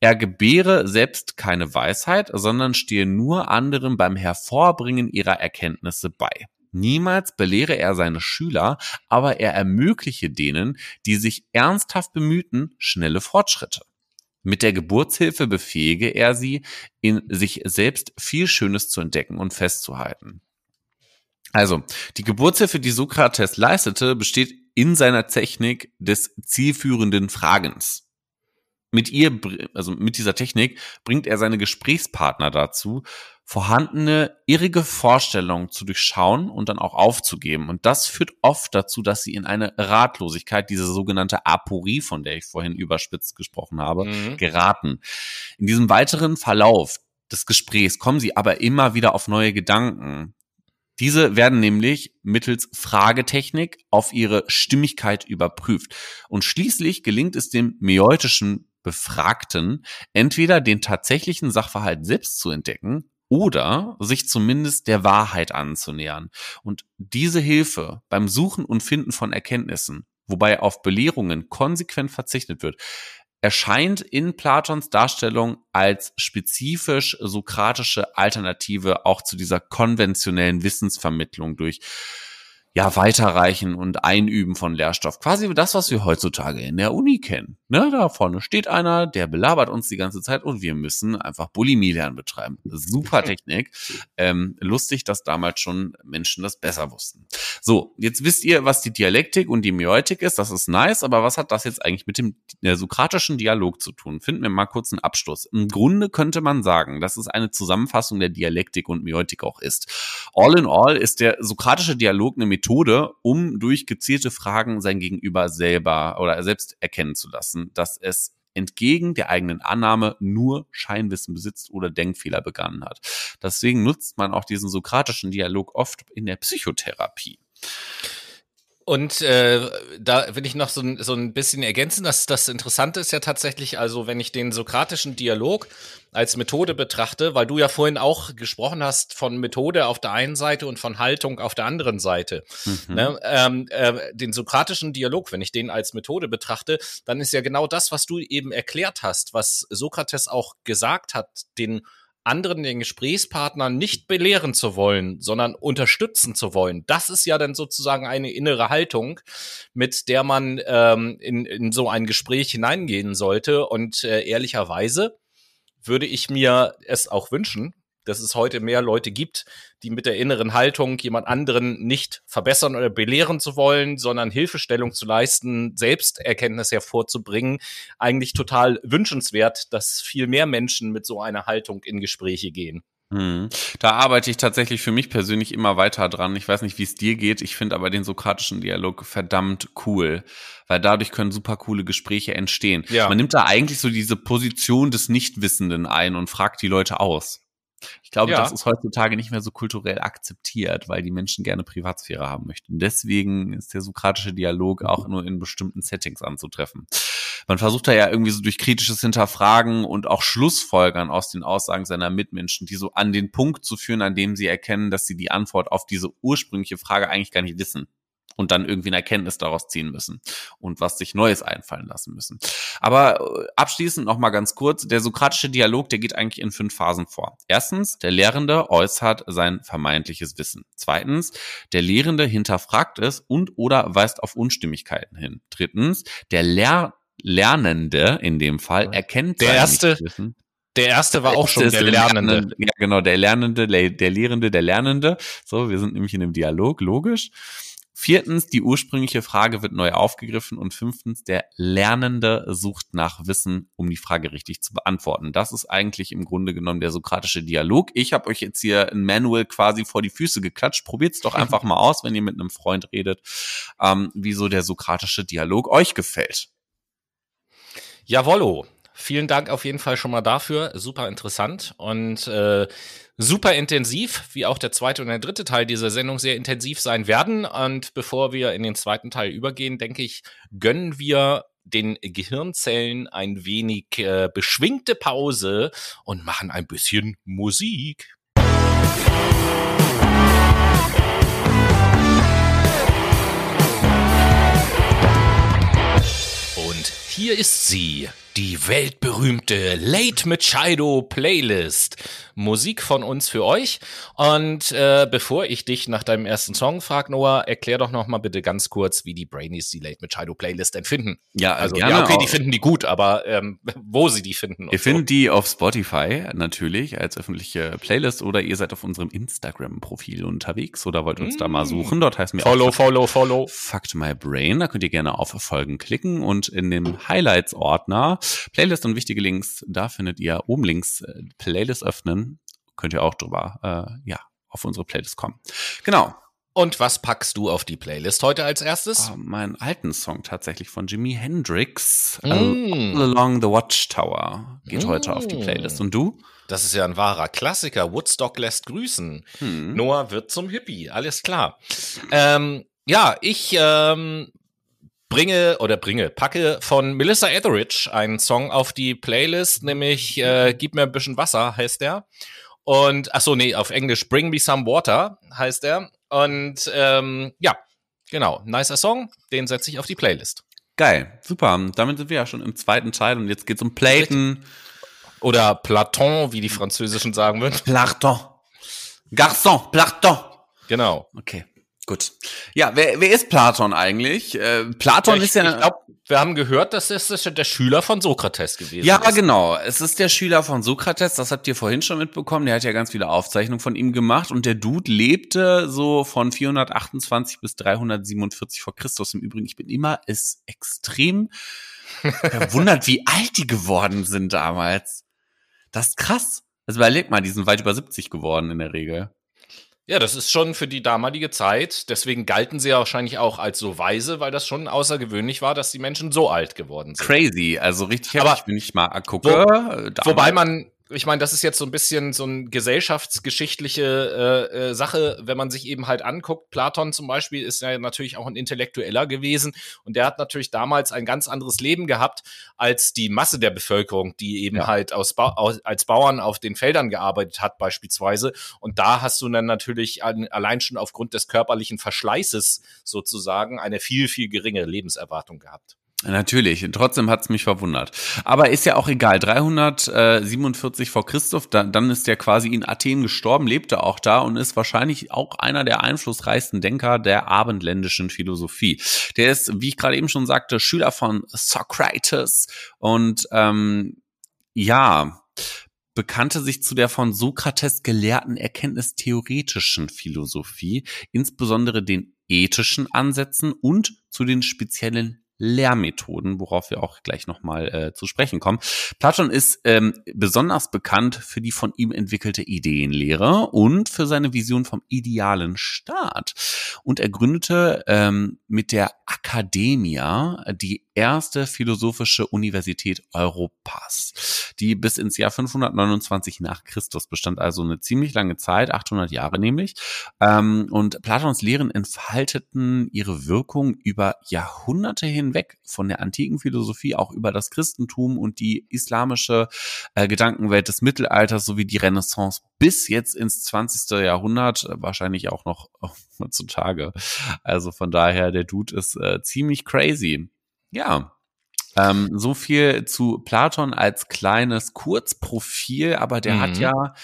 Er gebäre selbst keine Weisheit, sondern stehe nur anderen beim Hervorbringen ihrer Erkenntnisse bei. Niemals belehre er seine Schüler, aber er ermögliche denen, die sich ernsthaft bemühten, schnelle Fortschritte. Mit der Geburtshilfe befähige er sie, in sich selbst viel Schönes zu entdecken und festzuhalten. Also, die Geburtshilfe, die Sokrates leistete, besteht in seiner Technik des zielführenden Fragens. Mit ihr, also mit dieser Technik bringt er seine Gesprächspartner dazu, vorhandene irrige Vorstellungen zu durchschauen und dann auch aufzugeben. Und das führt oft dazu, dass sie in eine Ratlosigkeit, diese sogenannte Aporie, von der ich vorhin überspitzt gesprochen habe, mhm. geraten. In diesem weiteren Verlauf des Gesprächs kommen sie aber immer wieder auf neue Gedanken. Diese werden nämlich mittels Fragetechnik auf ihre Stimmigkeit überprüft. Und schließlich gelingt es dem meutischen Befragten entweder den tatsächlichen Sachverhalt selbst zu entdecken oder sich zumindest der Wahrheit anzunähern. Und diese Hilfe beim Suchen und Finden von Erkenntnissen, wobei auf Belehrungen konsequent verzichtet wird, erscheint in Platons Darstellung als spezifisch sokratische Alternative auch zu dieser konventionellen Wissensvermittlung durch ja, weiterreichen und einüben von Lehrstoff. Quasi das, was wir heutzutage in der Uni kennen. Ne, da vorne steht einer, der belabert uns die ganze Zeit und wir müssen einfach Bulimie lernen betreiben. Super [laughs] Technik. Ähm, lustig, dass damals schon Menschen das besser wussten. So, jetzt wisst ihr, was die Dialektik und die Miotik ist. Das ist nice, aber was hat das jetzt eigentlich mit dem der sokratischen Dialog zu tun? Finden wir mal kurz einen Abschluss. Im Grunde könnte man sagen, dass es eine Zusammenfassung der Dialektik und Miotik auch ist. All in all ist der sokratische Dialog eine Methode, um durch gezielte Fragen sein Gegenüber selber oder selbst erkennen zu lassen, dass es entgegen der eigenen Annahme nur Scheinwissen besitzt oder Denkfehler begangen hat. Deswegen nutzt man auch diesen sokratischen Dialog oft in der Psychotherapie. Und äh, da will ich noch so, so ein bisschen ergänzen, dass das Interessante ist ja tatsächlich, also wenn ich den sokratischen Dialog als Methode betrachte, weil du ja vorhin auch gesprochen hast von Methode auf der einen Seite und von Haltung auf der anderen Seite. Mhm. Ne? Ähm, äh, den sokratischen Dialog, wenn ich den als Methode betrachte, dann ist ja genau das, was du eben erklärt hast, was Sokrates auch gesagt hat, den anderen den Gesprächspartner nicht belehren zu wollen, sondern unterstützen zu wollen. Das ist ja dann sozusagen eine innere Haltung, mit der man ähm, in, in so ein Gespräch hineingehen sollte. Und äh, ehrlicherweise würde ich mir es auch wünschen, dass es heute mehr Leute gibt, die mit der inneren Haltung, jemand anderen nicht verbessern oder belehren zu wollen, sondern Hilfestellung zu leisten, Selbsterkenntnis hervorzubringen, eigentlich total wünschenswert, dass viel mehr Menschen mit so einer Haltung in Gespräche gehen. Hm. Da arbeite ich tatsächlich für mich persönlich immer weiter dran. Ich weiß nicht, wie es dir geht. Ich finde aber den sokratischen Dialog verdammt cool, weil dadurch können super coole Gespräche entstehen. Ja. Man nimmt da eigentlich so diese Position des Nichtwissenden ein und fragt die Leute aus. Ich glaube, ja. das ist heutzutage nicht mehr so kulturell akzeptiert, weil die Menschen gerne Privatsphäre haben möchten. Deswegen ist der sokratische Dialog auch nur in bestimmten Settings anzutreffen. Man versucht da ja irgendwie so durch kritisches Hinterfragen und auch Schlussfolgern aus den Aussagen seiner Mitmenschen, die so an den Punkt zu führen, an dem sie erkennen, dass sie die Antwort auf diese ursprüngliche Frage eigentlich gar nicht wissen und dann irgendwie eine Erkenntnis daraus ziehen müssen und was sich Neues einfallen lassen müssen. Aber äh, abschließend noch mal ganz kurz, der sokratische Dialog, der geht eigentlich in fünf Phasen vor. Erstens, der Lehrende äußert sein vermeintliches Wissen. Zweitens, der Lehrende hinterfragt es und oder weist auf Unstimmigkeiten hin. Drittens, der Lehr Lernende in dem Fall erkennt der erste Wissen. Der erste war auch schon der Lernende. Lernende. Ja, genau, der Lernende, der Lehrende, der Lernende. So, wir sind nämlich in einem Dialog, logisch. Viertens, die ursprüngliche Frage wird neu aufgegriffen. Und fünftens, der Lernende sucht nach Wissen, um die Frage richtig zu beantworten. Das ist eigentlich im Grunde genommen der sokratische Dialog. Ich habe euch jetzt hier ein Manual quasi vor die Füße geklatscht. Probiert's doch einfach mal aus, wenn ihr mit einem Freund redet, ähm, wieso der sokratische Dialog euch gefällt. Jawollo. Vielen Dank auf jeden Fall schon mal dafür. Super interessant. Und äh, super intensiv, wie auch der zweite und der dritte Teil dieser Sendung sehr intensiv sein werden. Und bevor wir in den zweiten Teil übergehen, denke ich, gönnen wir den Gehirnzellen ein wenig äh, beschwingte Pause und machen ein bisschen Musik. Und hier ist sie, die weltberühmte Late Machado Playlist. Musik von uns für euch. Und äh, bevor ich dich nach deinem ersten Song frage, Noah, erklär doch noch mal bitte ganz kurz, wie die Brainies die Late Machado Playlist empfinden. Ja, also ja, okay, die finden die gut, aber ähm, [laughs] wo sie die finden. Ihr so. findet die auf Spotify natürlich als öffentliche Playlist oder ihr seid auf unserem Instagram-Profil unterwegs oder wollt uns mm. da mal mm. suchen. Dort heißt mir Follow, auch Follow, Follow. Fucked My Brain. Da könnt ihr gerne auf Folgen klicken und in dem Highlights-Ordner Playlist und wichtige Links, da findet ihr oben links äh, Playlist öffnen. Könnt ihr auch drüber, äh, ja, auf unsere Playlist kommen. Genau. Und was packst du auf die Playlist heute als erstes? Oh, meinen alten Song tatsächlich von Jimi Hendrix, mm. All Along the Watchtower, geht mm. heute auf die Playlist. Und du? Das ist ja ein wahrer Klassiker. Woodstock lässt grüßen. Hm. Noah wird zum Hippie, alles klar. Ähm, ja, ich ähm, bringe oder bringe, packe von Melissa Etheridge einen Song auf die Playlist, nämlich äh, Gib mir ein bisschen Wasser heißt der. Und, ach so, nee, auf Englisch Bring Me Some Water heißt der. Und ähm, ja, genau, nicer Song, den setze ich auf die Playlist. Geil, super. Damit sind wir ja schon im zweiten Teil und jetzt geht's um Platen. Oder Platon, wie die Französischen sagen würden. Platon. Garçon, Platon. Genau. Okay. Gut. Ja, wer, wer ist Platon eigentlich? Äh, Platon ja, ich, ist ja. Ich glaube, wir haben gehört, dass es der Schüler von Sokrates gewesen ja, ist. Ja, genau. Es ist der Schüler von Sokrates. Das habt ihr vorhin schon mitbekommen. Der hat ja ganz viele Aufzeichnungen von ihm gemacht. Und der Dude lebte so von 428 bis 347 vor Christus. Im Übrigen, ich bin immer ist extrem verwundert, wie alt die geworden sind damals. Das ist krass. Also überleg mal, die sind weit über 70 geworden in der Regel. Ja, das ist schon für die damalige Zeit. Deswegen galten sie ja wahrscheinlich auch als so weise, weil das schon außergewöhnlich war, dass die Menschen so alt geworden sind. Crazy, also richtig wenn ich mal gucke. Wo, wobei man ich meine, das ist jetzt so ein bisschen so eine gesellschaftsgeschichtliche äh, äh, Sache, wenn man sich eben halt anguckt. Platon zum Beispiel ist ja natürlich auch ein Intellektueller gewesen und der hat natürlich damals ein ganz anderes Leben gehabt als die Masse der Bevölkerung, die eben ja. halt aus, aus, als Bauern auf den Feldern gearbeitet hat beispielsweise. Und da hast du dann natürlich an, allein schon aufgrund des körperlichen Verschleißes sozusagen eine viel, viel geringere Lebenserwartung gehabt. Natürlich, trotzdem hat's mich verwundert. Aber ist ja auch egal. 347 vor Christoph, dann, dann ist der quasi in Athen gestorben, lebte auch da und ist wahrscheinlich auch einer der einflussreichsten Denker der abendländischen Philosophie. Der ist, wie ich gerade eben schon sagte, Schüler von Socrates und ähm, ja, bekannte sich zu der von Sokrates gelehrten erkenntnistheoretischen Philosophie, insbesondere den ethischen Ansätzen und zu den speziellen Lehrmethoden, worauf wir auch gleich nochmal äh, zu sprechen kommen. Platon ist ähm, besonders bekannt für die von ihm entwickelte Ideenlehre und für seine Vision vom idealen Staat. Und er gründete ähm, mit der Academia die erste philosophische Universität Europas, die bis ins Jahr 529 nach Christus bestand, also eine ziemlich lange Zeit, 800 Jahre nämlich. Ähm, und Platons Lehren entfalteten ihre Wirkung über Jahrhunderte hinweg von der antiken Philosophie auch über das Christentum und die islamische äh, Gedankenwelt des Mittelalters sowie die Renaissance bis jetzt ins 20. Jahrhundert, wahrscheinlich auch noch [laughs] heutzutage. Also von daher, der Dude ist äh, ziemlich crazy. Ja. Ähm, so viel zu Platon als kleines Kurzprofil, aber der mhm. hat ja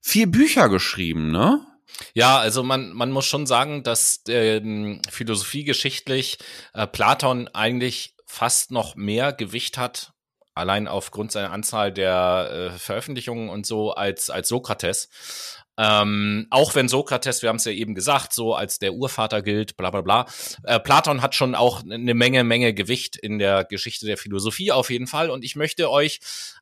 vier Bücher geschrieben, ne? Ja, also man, man muss schon sagen, dass ähm, philosophiegeschichtlich äh, Platon eigentlich fast noch mehr Gewicht hat, allein aufgrund seiner Anzahl der äh, Veröffentlichungen und so, als, als Sokrates. Ähm, auch wenn Sokrates, wir haben es ja eben gesagt, so als der Urvater gilt, bla bla bla. Äh, Platon hat schon auch eine Menge, Menge Gewicht in der Geschichte der Philosophie auf jeden Fall. Und ich möchte euch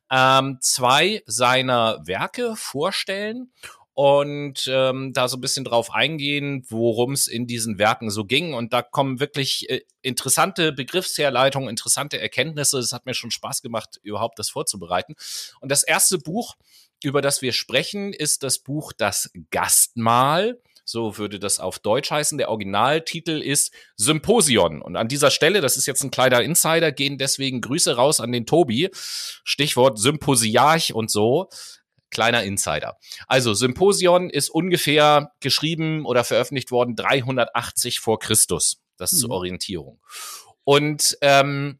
ähm, zwei seiner Werke vorstellen und ähm, da so ein bisschen drauf eingehen, worum es in diesen Werken so ging. Und da kommen wirklich äh, interessante Begriffsherleitungen, interessante Erkenntnisse. Es hat mir schon Spaß gemacht, überhaupt das vorzubereiten. Und das erste Buch über das wir sprechen, ist das Buch Das Gastmahl. So würde das auf Deutsch heißen. Der Originaltitel ist Symposion. Und an dieser Stelle, das ist jetzt ein kleiner Insider, gehen deswegen Grüße raus an den Tobi. Stichwort Symposiarch und so. Kleiner Insider. Also Symposion ist ungefähr geschrieben oder veröffentlicht worden 380 vor Christus. Das mhm. zur Orientierung. Und ähm,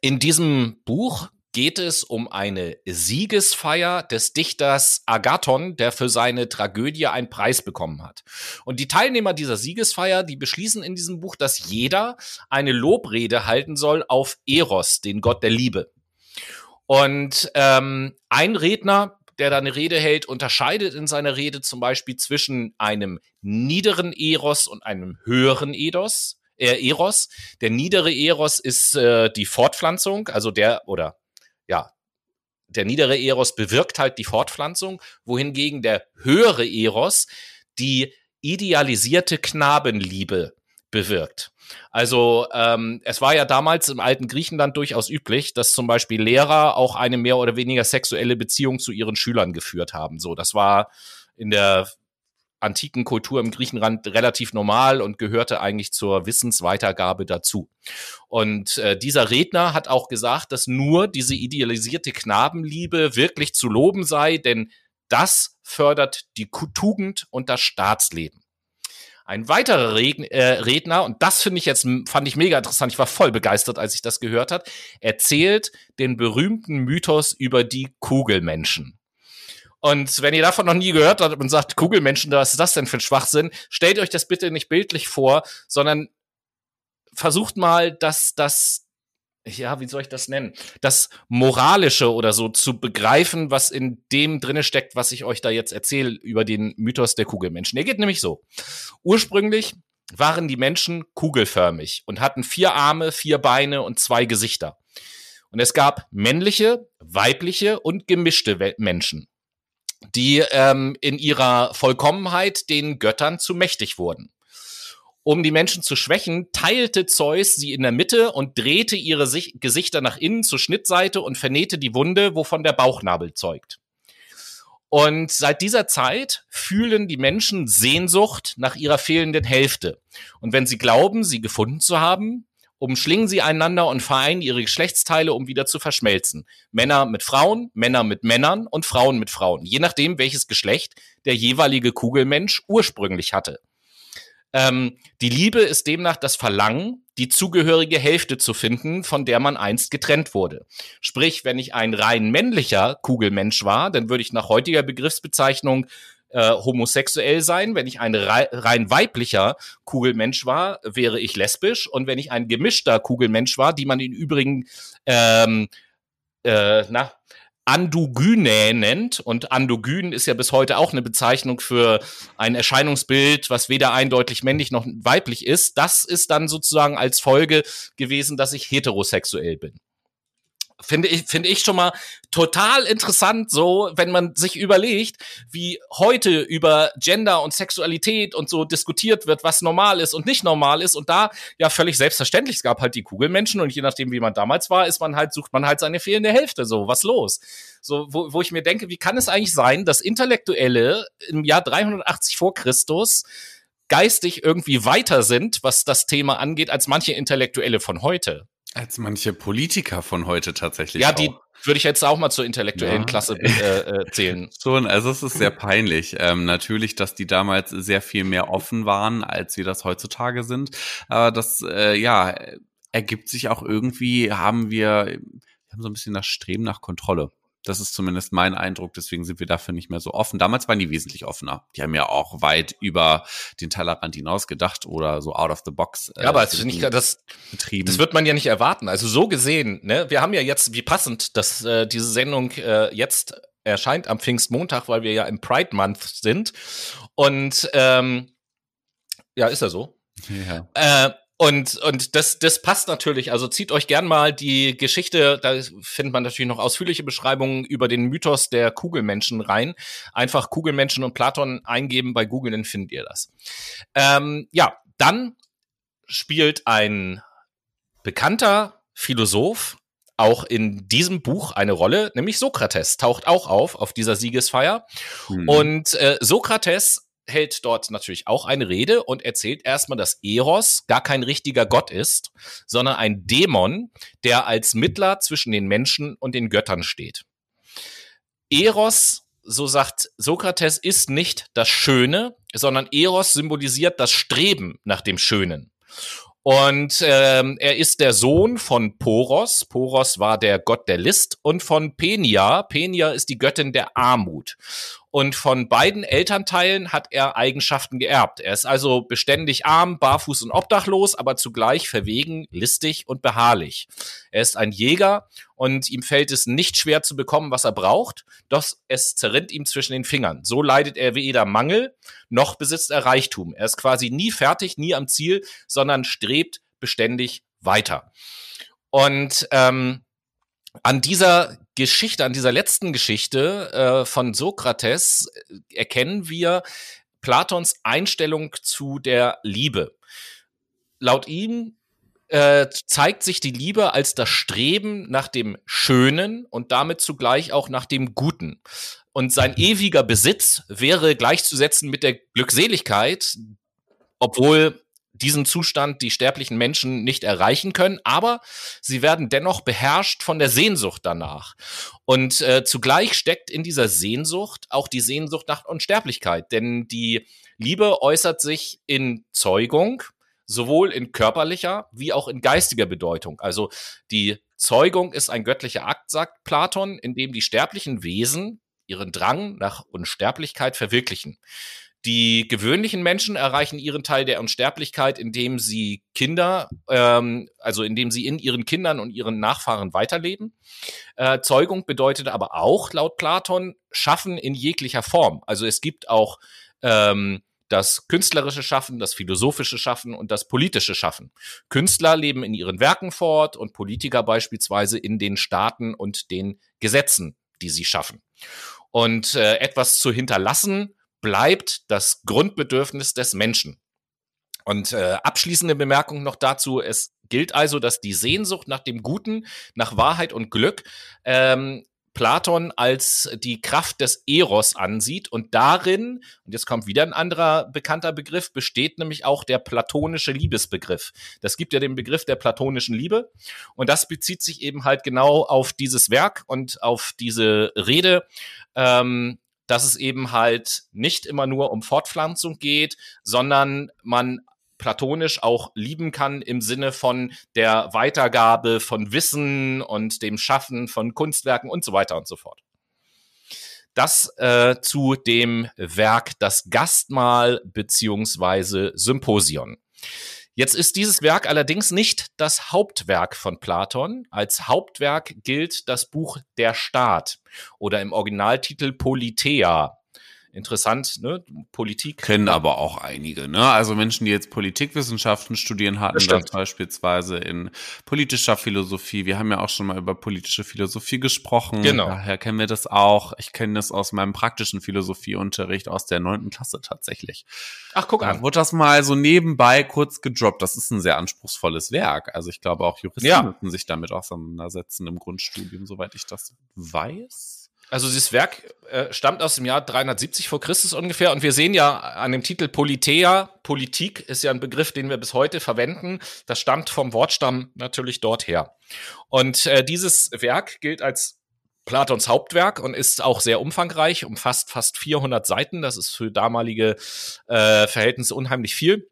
in diesem Buch geht es um eine Siegesfeier des Dichters Agathon, der für seine Tragödie einen Preis bekommen hat. Und die Teilnehmer dieser Siegesfeier, die beschließen in diesem Buch, dass jeder eine Lobrede halten soll auf Eros, den Gott der Liebe. Und ähm, ein Redner, der da eine Rede hält, unterscheidet in seiner Rede zum Beispiel zwischen einem niederen Eros und einem höheren Edos, äh, Eros. Der niedere Eros ist äh, die Fortpflanzung, also der oder ja, der niedere Eros bewirkt halt die Fortpflanzung, wohingegen der höhere Eros die idealisierte Knabenliebe bewirkt. Also ähm, es war ja damals im alten Griechenland durchaus üblich, dass zum Beispiel Lehrer auch eine mehr oder weniger sexuelle Beziehung zu ihren Schülern geführt haben. So, das war in der antiken Kultur im Griechenland relativ normal und gehörte eigentlich zur Wissensweitergabe dazu. Und äh, dieser Redner hat auch gesagt, dass nur diese idealisierte Knabenliebe wirklich zu loben sei, denn das fördert die Tugend und das Staatsleben. Ein weiterer äh, Redner, und das finde ich jetzt, fand ich mega interessant, ich war voll begeistert, als ich das gehört hat, erzählt den berühmten Mythos über die Kugelmenschen. Und wenn ihr davon noch nie gehört habt und sagt, Kugelmenschen, was ist das denn für ein Schwachsinn, stellt euch das bitte nicht bildlich vor, sondern versucht mal, dass das ja, wie soll ich das nennen? Das Moralische oder so zu begreifen, was in dem drinne steckt, was ich euch da jetzt erzähle über den Mythos der Kugelmenschen. Der geht nämlich so. Ursprünglich waren die Menschen kugelförmig und hatten vier Arme, vier Beine und zwei Gesichter. Und es gab männliche, weibliche und gemischte Menschen, die ähm, in ihrer Vollkommenheit den Göttern zu mächtig wurden. Um die Menschen zu schwächen, teilte Zeus sie in der Mitte und drehte ihre Sich Gesichter nach innen zur Schnittseite und vernähte die Wunde, wovon der Bauchnabel zeugt. Und seit dieser Zeit fühlen die Menschen Sehnsucht nach ihrer fehlenden Hälfte. Und wenn sie glauben, sie gefunden zu haben, umschlingen sie einander und vereinen ihre Geschlechtsteile, um wieder zu verschmelzen. Männer mit Frauen, Männer mit Männern und Frauen mit Frauen, je nachdem, welches Geschlecht der jeweilige Kugelmensch ursprünglich hatte. Ähm, die Liebe ist demnach das Verlangen, die zugehörige Hälfte zu finden, von der man einst getrennt wurde. Sprich, wenn ich ein rein männlicher Kugelmensch war, dann würde ich nach heutiger Begriffsbezeichnung äh, homosexuell sein. Wenn ich ein rein weiblicher Kugelmensch war, wäre ich lesbisch. Und wenn ich ein gemischter Kugelmensch war, die man im Übrigen ähm, äh, na, Andogynä nennt. Und Andogyn ist ja bis heute auch eine Bezeichnung für ein Erscheinungsbild, was weder eindeutig männlich noch weiblich ist. Das ist dann sozusagen als Folge gewesen, dass ich heterosexuell bin finde ich, finde ich schon mal total interessant, so, wenn man sich überlegt, wie heute über Gender und Sexualität und so diskutiert wird, was normal ist und nicht normal ist. Und da ja völlig selbstverständlich, es gab halt die Kugelmenschen und je nachdem, wie man damals war, ist man halt, sucht man halt seine fehlende Hälfte. So, was los? So, wo, wo ich mir denke, wie kann es eigentlich sein, dass Intellektuelle im Jahr 380 vor Christus geistig irgendwie weiter sind, was das Thema angeht, als manche Intellektuelle von heute. Als manche Politiker von heute tatsächlich. Ja, auch. die würde ich jetzt auch mal zur intellektuellen ja. Klasse äh, äh, zählen. [laughs] Schon, also es ist sehr peinlich. Ähm, natürlich, dass die damals sehr viel mehr offen waren, als wir das heutzutage sind. Aber das, äh, ja, ergibt sich auch irgendwie, haben wir, wir haben so ein bisschen das Streben nach Kontrolle. Das ist zumindest mein Eindruck, deswegen sind wir dafür nicht mehr so offen. Damals waren die wesentlich offener. Die haben ja auch weit über den Tellerrand hinaus gedacht oder so out of the box. Äh, ja, aber das, ich, das, betrieben. das wird man ja nicht erwarten. Also so gesehen, ne, wir haben ja jetzt, wie passend, dass äh, diese Sendung äh, jetzt erscheint am Pfingstmontag, weil wir ja im Pride Month sind. Und ähm, ja, ist ja so. Ja. Äh, und, und das, das passt natürlich. Also zieht euch gern mal die Geschichte, da findet man natürlich noch ausführliche Beschreibungen über den Mythos der Kugelmenschen rein. Einfach Kugelmenschen und Platon eingeben bei Google, dann findet ihr das. Ähm, ja, dann spielt ein bekannter Philosoph auch in diesem Buch eine Rolle, nämlich Sokrates taucht auch auf auf dieser Siegesfeier. Mhm. Und äh, Sokrates hält dort natürlich auch eine Rede und erzählt erstmal, dass Eros gar kein richtiger Gott ist, sondern ein Dämon, der als Mittler zwischen den Menschen und den Göttern steht. Eros, so sagt Sokrates, ist nicht das Schöne, sondern Eros symbolisiert das Streben nach dem Schönen. Und ähm, er ist der Sohn von Poros. Poros war der Gott der List und von Penia. Penia ist die Göttin der Armut. Und von beiden Elternteilen hat er Eigenschaften geerbt. Er ist also beständig arm, barfuß und obdachlos, aber zugleich verwegen, listig und beharrlich. Er ist ein Jäger und ihm fällt es nicht schwer zu bekommen, was er braucht, doch es zerrinnt ihm zwischen den Fingern. So leidet er weder Mangel, noch besitzt er Reichtum. Er ist quasi nie fertig, nie am Ziel, sondern strebt beständig weiter. Und ähm, an dieser Geschichte, an dieser letzten Geschichte äh, von Sokrates äh, erkennen wir Platons Einstellung zu der Liebe. Laut ihm äh, zeigt sich die Liebe als das Streben nach dem Schönen und damit zugleich auch nach dem Guten. Und sein ewiger Besitz wäre gleichzusetzen mit der Glückseligkeit, obwohl diesen Zustand die sterblichen Menschen nicht erreichen können, aber sie werden dennoch beherrscht von der Sehnsucht danach. Und äh, zugleich steckt in dieser Sehnsucht auch die Sehnsucht nach Unsterblichkeit, denn die Liebe äußert sich in Zeugung, sowohl in körperlicher wie auch in geistiger Bedeutung. Also die Zeugung ist ein göttlicher Akt, sagt Platon, in dem die sterblichen Wesen ihren Drang nach Unsterblichkeit verwirklichen. Die gewöhnlichen Menschen erreichen ihren Teil der Unsterblichkeit, indem sie Kinder, ähm, also indem sie in ihren Kindern und ihren Nachfahren weiterleben. Äh, Zeugung bedeutet aber auch, laut Platon, Schaffen in jeglicher Form. Also es gibt auch ähm, das künstlerische Schaffen, das philosophische Schaffen und das politische Schaffen. Künstler leben in ihren Werken fort und Politiker beispielsweise in den Staaten und den Gesetzen, die sie schaffen. Und äh, etwas zu hinterlassen bleibt das Grundbedürfnis des Menschen. Und äh, abschließende Bemerkung noch dazu, es gilt also, dass die Sehnsucht nach dem Guten, nach Wahrheit und Glück ähm, Platon als die Kraft des Eros ansieht und darin, und jetzt kommt wieder ein anderer bekannter Begriff, besteht nämlich auch der platonische Liebesbegriff. Das gibt ja den Begriff der platonischen Liebe und das bezieht sich eben halt genau auf dieses Werk und auf diese Rede, ähm, dass es eben halt nicht immer nur um Fortpflanzung geht, sondern man platonisch auch lieben kann im Sinne von der Weitergabe von Wissen und dem Schaffen von Kunstwerken und so weiter und so fort. Das äh, zu dem Werk Das Gastmahl beziehungsweise Symposion. Jetzt ist dieses Werk allerdings nicht das Hauptwerk von Platon. Als Hauptwerk gilt das Buch Der Staat oder im Originaltitel Politeia interessant, ne? Politik. Kennen aber auch einige, ne? Also Menschen, die jetzt Politikwissenschaften studieren, hatten das, beispielsweise in politischer Philosophie. Wir haben ja auch schon mal über politische Philosophie gesprochen. Genau. Daher kennen wir das auch. Ich kenne das aus meinem praktischen Philosophieunterricht aus der neunten Klasse tatsächlich. Ach, guck an. Da wurde das mal so nebenbei kurz gedroppt. Das ist ein sehr anspruchsvolles Werk. Also ich glaube auch Juristen ja. müssen sich damit auseinandersetzen im Grundstudium, soweit ich das weiß. Also dieses Werk äh, stammt aus dem Jahr 370 vor Christus ungefähr und wir sehen ja an dem Titel Politea, Politik ist ja ein Begriff, den wir bis heute verwenden. Das stammt vom Wortstamm natürlich dort her. Und äh, dieses Werk gilt als Platons Hauptwerk und ist auch sehr umfangreich, umfasst fast 400 Seiten. Das ist für damalige äh, Verhältnisse unheimlich viel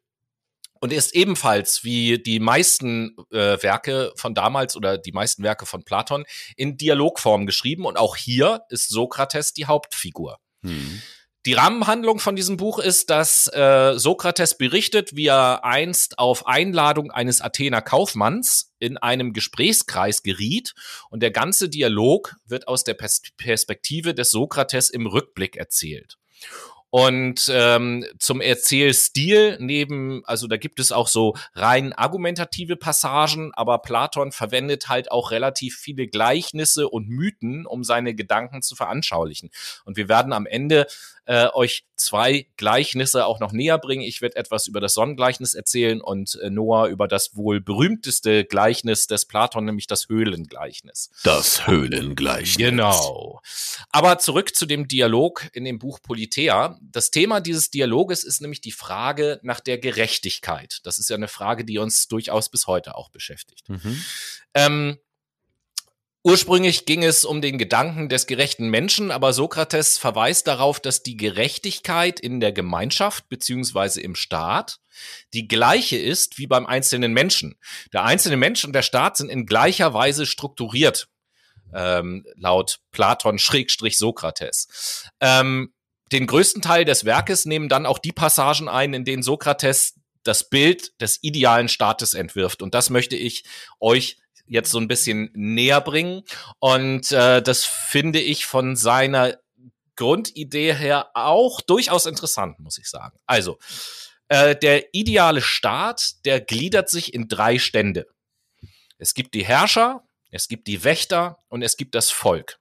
und ist ebenfalls wie die meisten äh, Werke von damals oder die meisten Werke von Platon in Dialogform geschrieben und auch hier ist Sokrates die Hauptfigur. Hm. Die Rahmenhandlung von diesem Buch ist, dass äh, Sokrates berichtet, wie er einst auf Einladung eines Athener Kaufmanns in einem Gesprächskreis geriet und der ganze Dialog wird aus der Pers Perspektive des Sokrates im Rückblick erzählt. Und ähm, zum Erzählstil neben, also da gibt es auch so rein argumentative Passagen, aber Platon verwendet halt auch relativ viele Gleichnisse und Mythen, um seine Gedanken zu veranschaulichen. Und wir werden am Ende äh, euch zwei Gleichnisse auch noch näher bringen. Ich werde etwas über das Sonnengleichnis erzählen und äh, Noah über das wohl berühmteste Gleichnis des Platon, nämlich das Höhlengleichnis. Das Höhlengleichnis. Genau. Aber zurück zu dem Dialog in dem Buch Politea. Das Thema dieses Dialoges ist nämlich die Frage nach der Gerechtigkeit. Das ist ja eine Frage, die uns durchaus bis heute auch beschäftigt. Mhm. Ähm, Ursprünglich ging es um den Gedanken des gerechten Menschen, aber Sokrates verweist darauf, dass die Gerechtigkeit in der Gemeinschaft beziehungsweise im Staat die gleiche ist wie beim einzelnen Menschen. Der einzelne Mensch und der Staat sind in gleicher Weise strukturiert, ähm, laut Platon Schrägstrich Sokrates. Ähm, den größten Teil des Werkes nehmen dann auch die Passagen ein, in denen Sokrates das Bild des idealen Staates entwirft. Und das möchte ich euch jetzt so ein bisschen näher bringen. Und äh, das finde ich von seiner Grundidee her auch durchaus interessant, muss ich sagen. Also, äh, der ideale Staat, der gliedert sich in drei Stände. Es gibt die Herrscher, es gibt die Wächter und es gibt das Volk.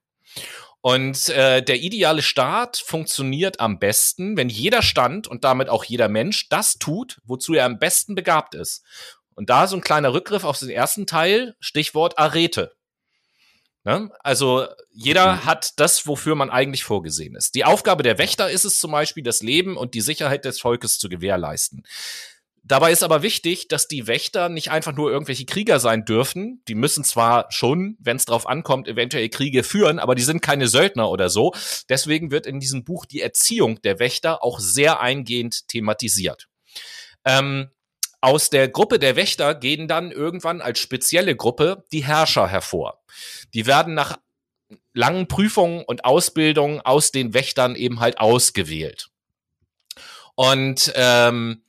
Und äh, der ideale Staat funktioniert am besten, wenn jeder Stand und damit auch jeder Mensch das tut, wozu er am besten begabt ist. Und da so ein kleiner Rückgriff auf den ersten Teil, Stichwort Arete. Ne? Also jeder mhm. hat das, wofür man eigentlich vorgesehen ist. Die Aufgabe der Wächter ist es zum Beispiel, das Leben und die Sicherheit des Volkes zu gewährleisten. Dabei ist aber wichtig, dass die Wächter nicht einfach nur irgendwelche Krieger sein dürfen. Die müssen zwar schon, wenn es drauf ankommt, eventuell Kriege führen, aber die sind keine Söldner oder so. Deswegen wird in diesem Buch die Erziehung der Wächter auch sehr eingehend thematisiert. Ähm, aus der Gruppe der Wächter gehen dann irgendwann als spezielle Gruppe die Herrscher hervor. Die werden nach langen Prüfungen und Ausbildungen aus den Wächtern eben halt ausgewählt. Und ähm,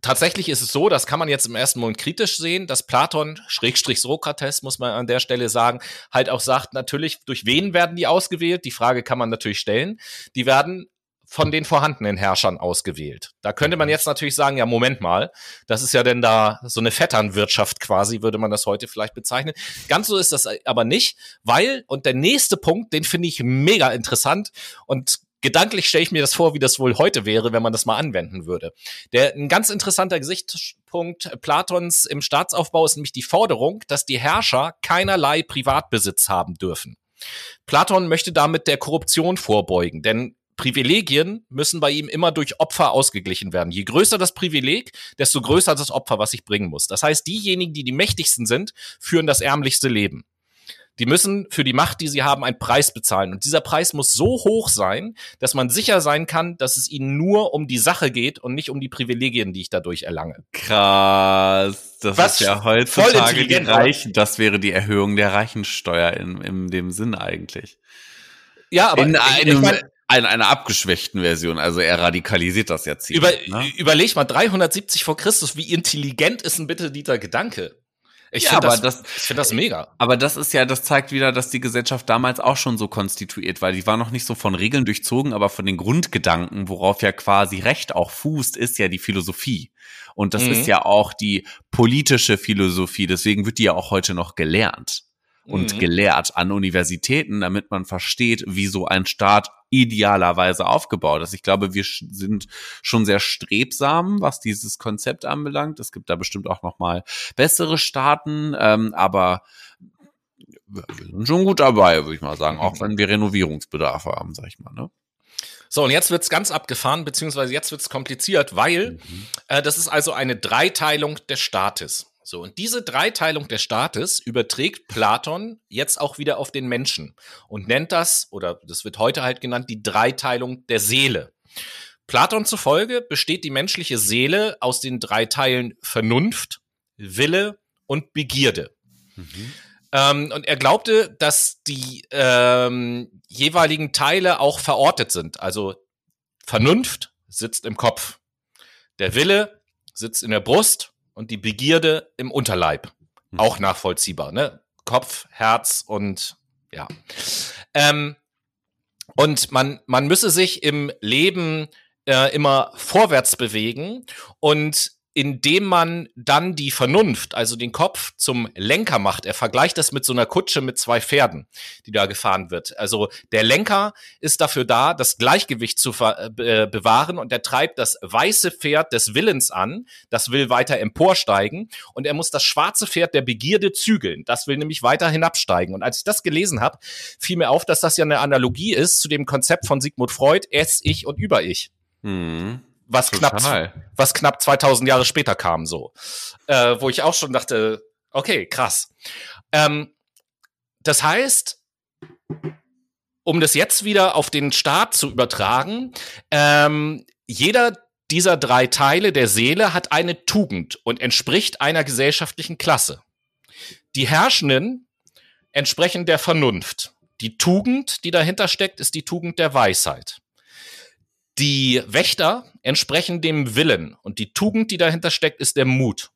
tatsächlich ist es so, das kann man jetzt im ersten Moment kritisch sehen, dass Platon, Schrägstrich Sokrates, muss man an der Stelle sagen, halt auch sagt, natürlich, durch wen werden die ausgewählt? Die Frage kann man natürlich stellen. Die werden von den vorhandenen Herrschern ausgewählt. Da könnte man jetzt natürlich sagen, ja, Moment mal, das ist ja denn da so eine Vetternwirtschaft quasi, würde man das heute vielleicht bezeichnen. Ganz so ist das aber nicht, weil, und der nächste Punkt, den finde ich mega interessant und gedanklich stelle ich mir das vor, wie das wohl heute wäre, wenn man das mal anwenden würde. Der ein ganz interessanter Gesichtspunkt Platons im Staatsaufbau ist nämlich die Forderung, dass die Herrscher keinerlei Privatbesitz haben dürfen. Platon möchte damit der Korruption vorbeugen, denn Privilegien müssen bei ihm immer durch Opfer ausgeglichen werden. Je größer das Privileg, desto größer das Opfer, was ich bringen muss. Das heißt, diejenigen, die die mächtigsten sind, führen das ärmlichste Leben. Die müssen für die Macht, die sie haben, einen Preis bezahlen. Und dieser Preis muss so hoch sein, dass man sicher sein kann, dass es ihnen nur um die Sache geht und nicht um die Privilegien, die ich dadurch erlange. Krass. Das Was ist ja heutzutage die Reichen. Das wäre die Erhöhung der Reichensteuer in, in dem Sinn eigentlich. Ja, aber in einem, ich mein, in einer abgeschwächten Version. Also er radikalisiert das jetzt hier. Über, ne? Überleg mal, 370 vor Christus, wie intelligent ist denn bitte dieser Gedanke? Ich ja, finde das, das, ich find das mega. Aber das ist ja, das zeigt wieder, dass die Gesellschaft damals auch schon so konstituiert war. Die war noch nicht so von Regeln durchzogen, aber von den Grundgedanken, worauf ja quasi Recht auch fußt, ist ja die Philosophie. Und das mhm. ist ja auch die politische Philosophie. Deswegen wird die ja auch heute noch gelernt und mhm. gelehrt an Universitäten, damit man versteht, wie so ein Staat idealerweise aufgebaut ist. Ich glaube, wir sind schon sehr strebsam, was dieses Konzept anbelangt. Es gibt da bestimmt auch noch mal bessere Staaten, ähm, aber wir sind schon gut dabei, würde ich mal sagen, auch wenn wir Renovierungsbedarf haben, sag ich mal. Ne? So, und jetzt wird's ganz abgefahren, beziehungsweise jetzt wird's kompliziert, weil mhm. äh, das ist also eine Dreiteilung des Staates. So, und diese Dreiteilung des Staates überträgt Platon jetzt auch wieder auf den Menschen und nennt das, oder das wird heute halt genannt, die Dreiteilung der Seele. Platon zufolge besteht die menschliche Seele aus den drei Teilen Vernunft, Wille und Begierde. Mhm. Ähm, und er glaubte, dass die ähm, jeweiligen Teile auch verortet sind. Also Vernunft sitzt im Kopf, der Wille sitzt in der Brust und die Begierde im Unterleib. Mhm. Auch nachvollziehbar, ne? Kopf, Herz und ja. Ähm, und man, man müsse sich im Leben äh, immer vorwärts bewegen und indem man dann die Vernunft, also den Kopf zum Lenker macht. Er vergleicht das mit so einer Kutsche mit zwei Pferden, die da gefahren wird. Also der Lenker ist dafür da, das Gleichgewicht zu äh, bewahren und er treibt das weiße Pferd des Willens an, das will weiter emporsteigen und er muss das schwarze Pferd der Begierde zügeln, das will nämlich weiter hinabsteigen. Und als ich das gelesen habe, fiel mir auf, dass das ja eine Analogie ist zu dem Konzept von Sigmund Freud, Es, Ich und Über-Ich. Mhm was knapp, was knapp 2000 Jahre später kam, so. Äh, wo ich auch schon dachte, okay, krass. Ähm, das heißt, um das jetzt wieder auf den Staat zu übertragen, ähm, jeder dieser drei Teile der Seele hat eine Tugend und entspricht einer gesellschaftlichen Klasse. Die Herrschenden entsprechen der Vernunft. Die Tugend, die dahinter steckt, ist die Tugend der Weisheit. Die Wächter entsprechen dem Willen und die Tugend, die dahinter steckt, ist der Mut.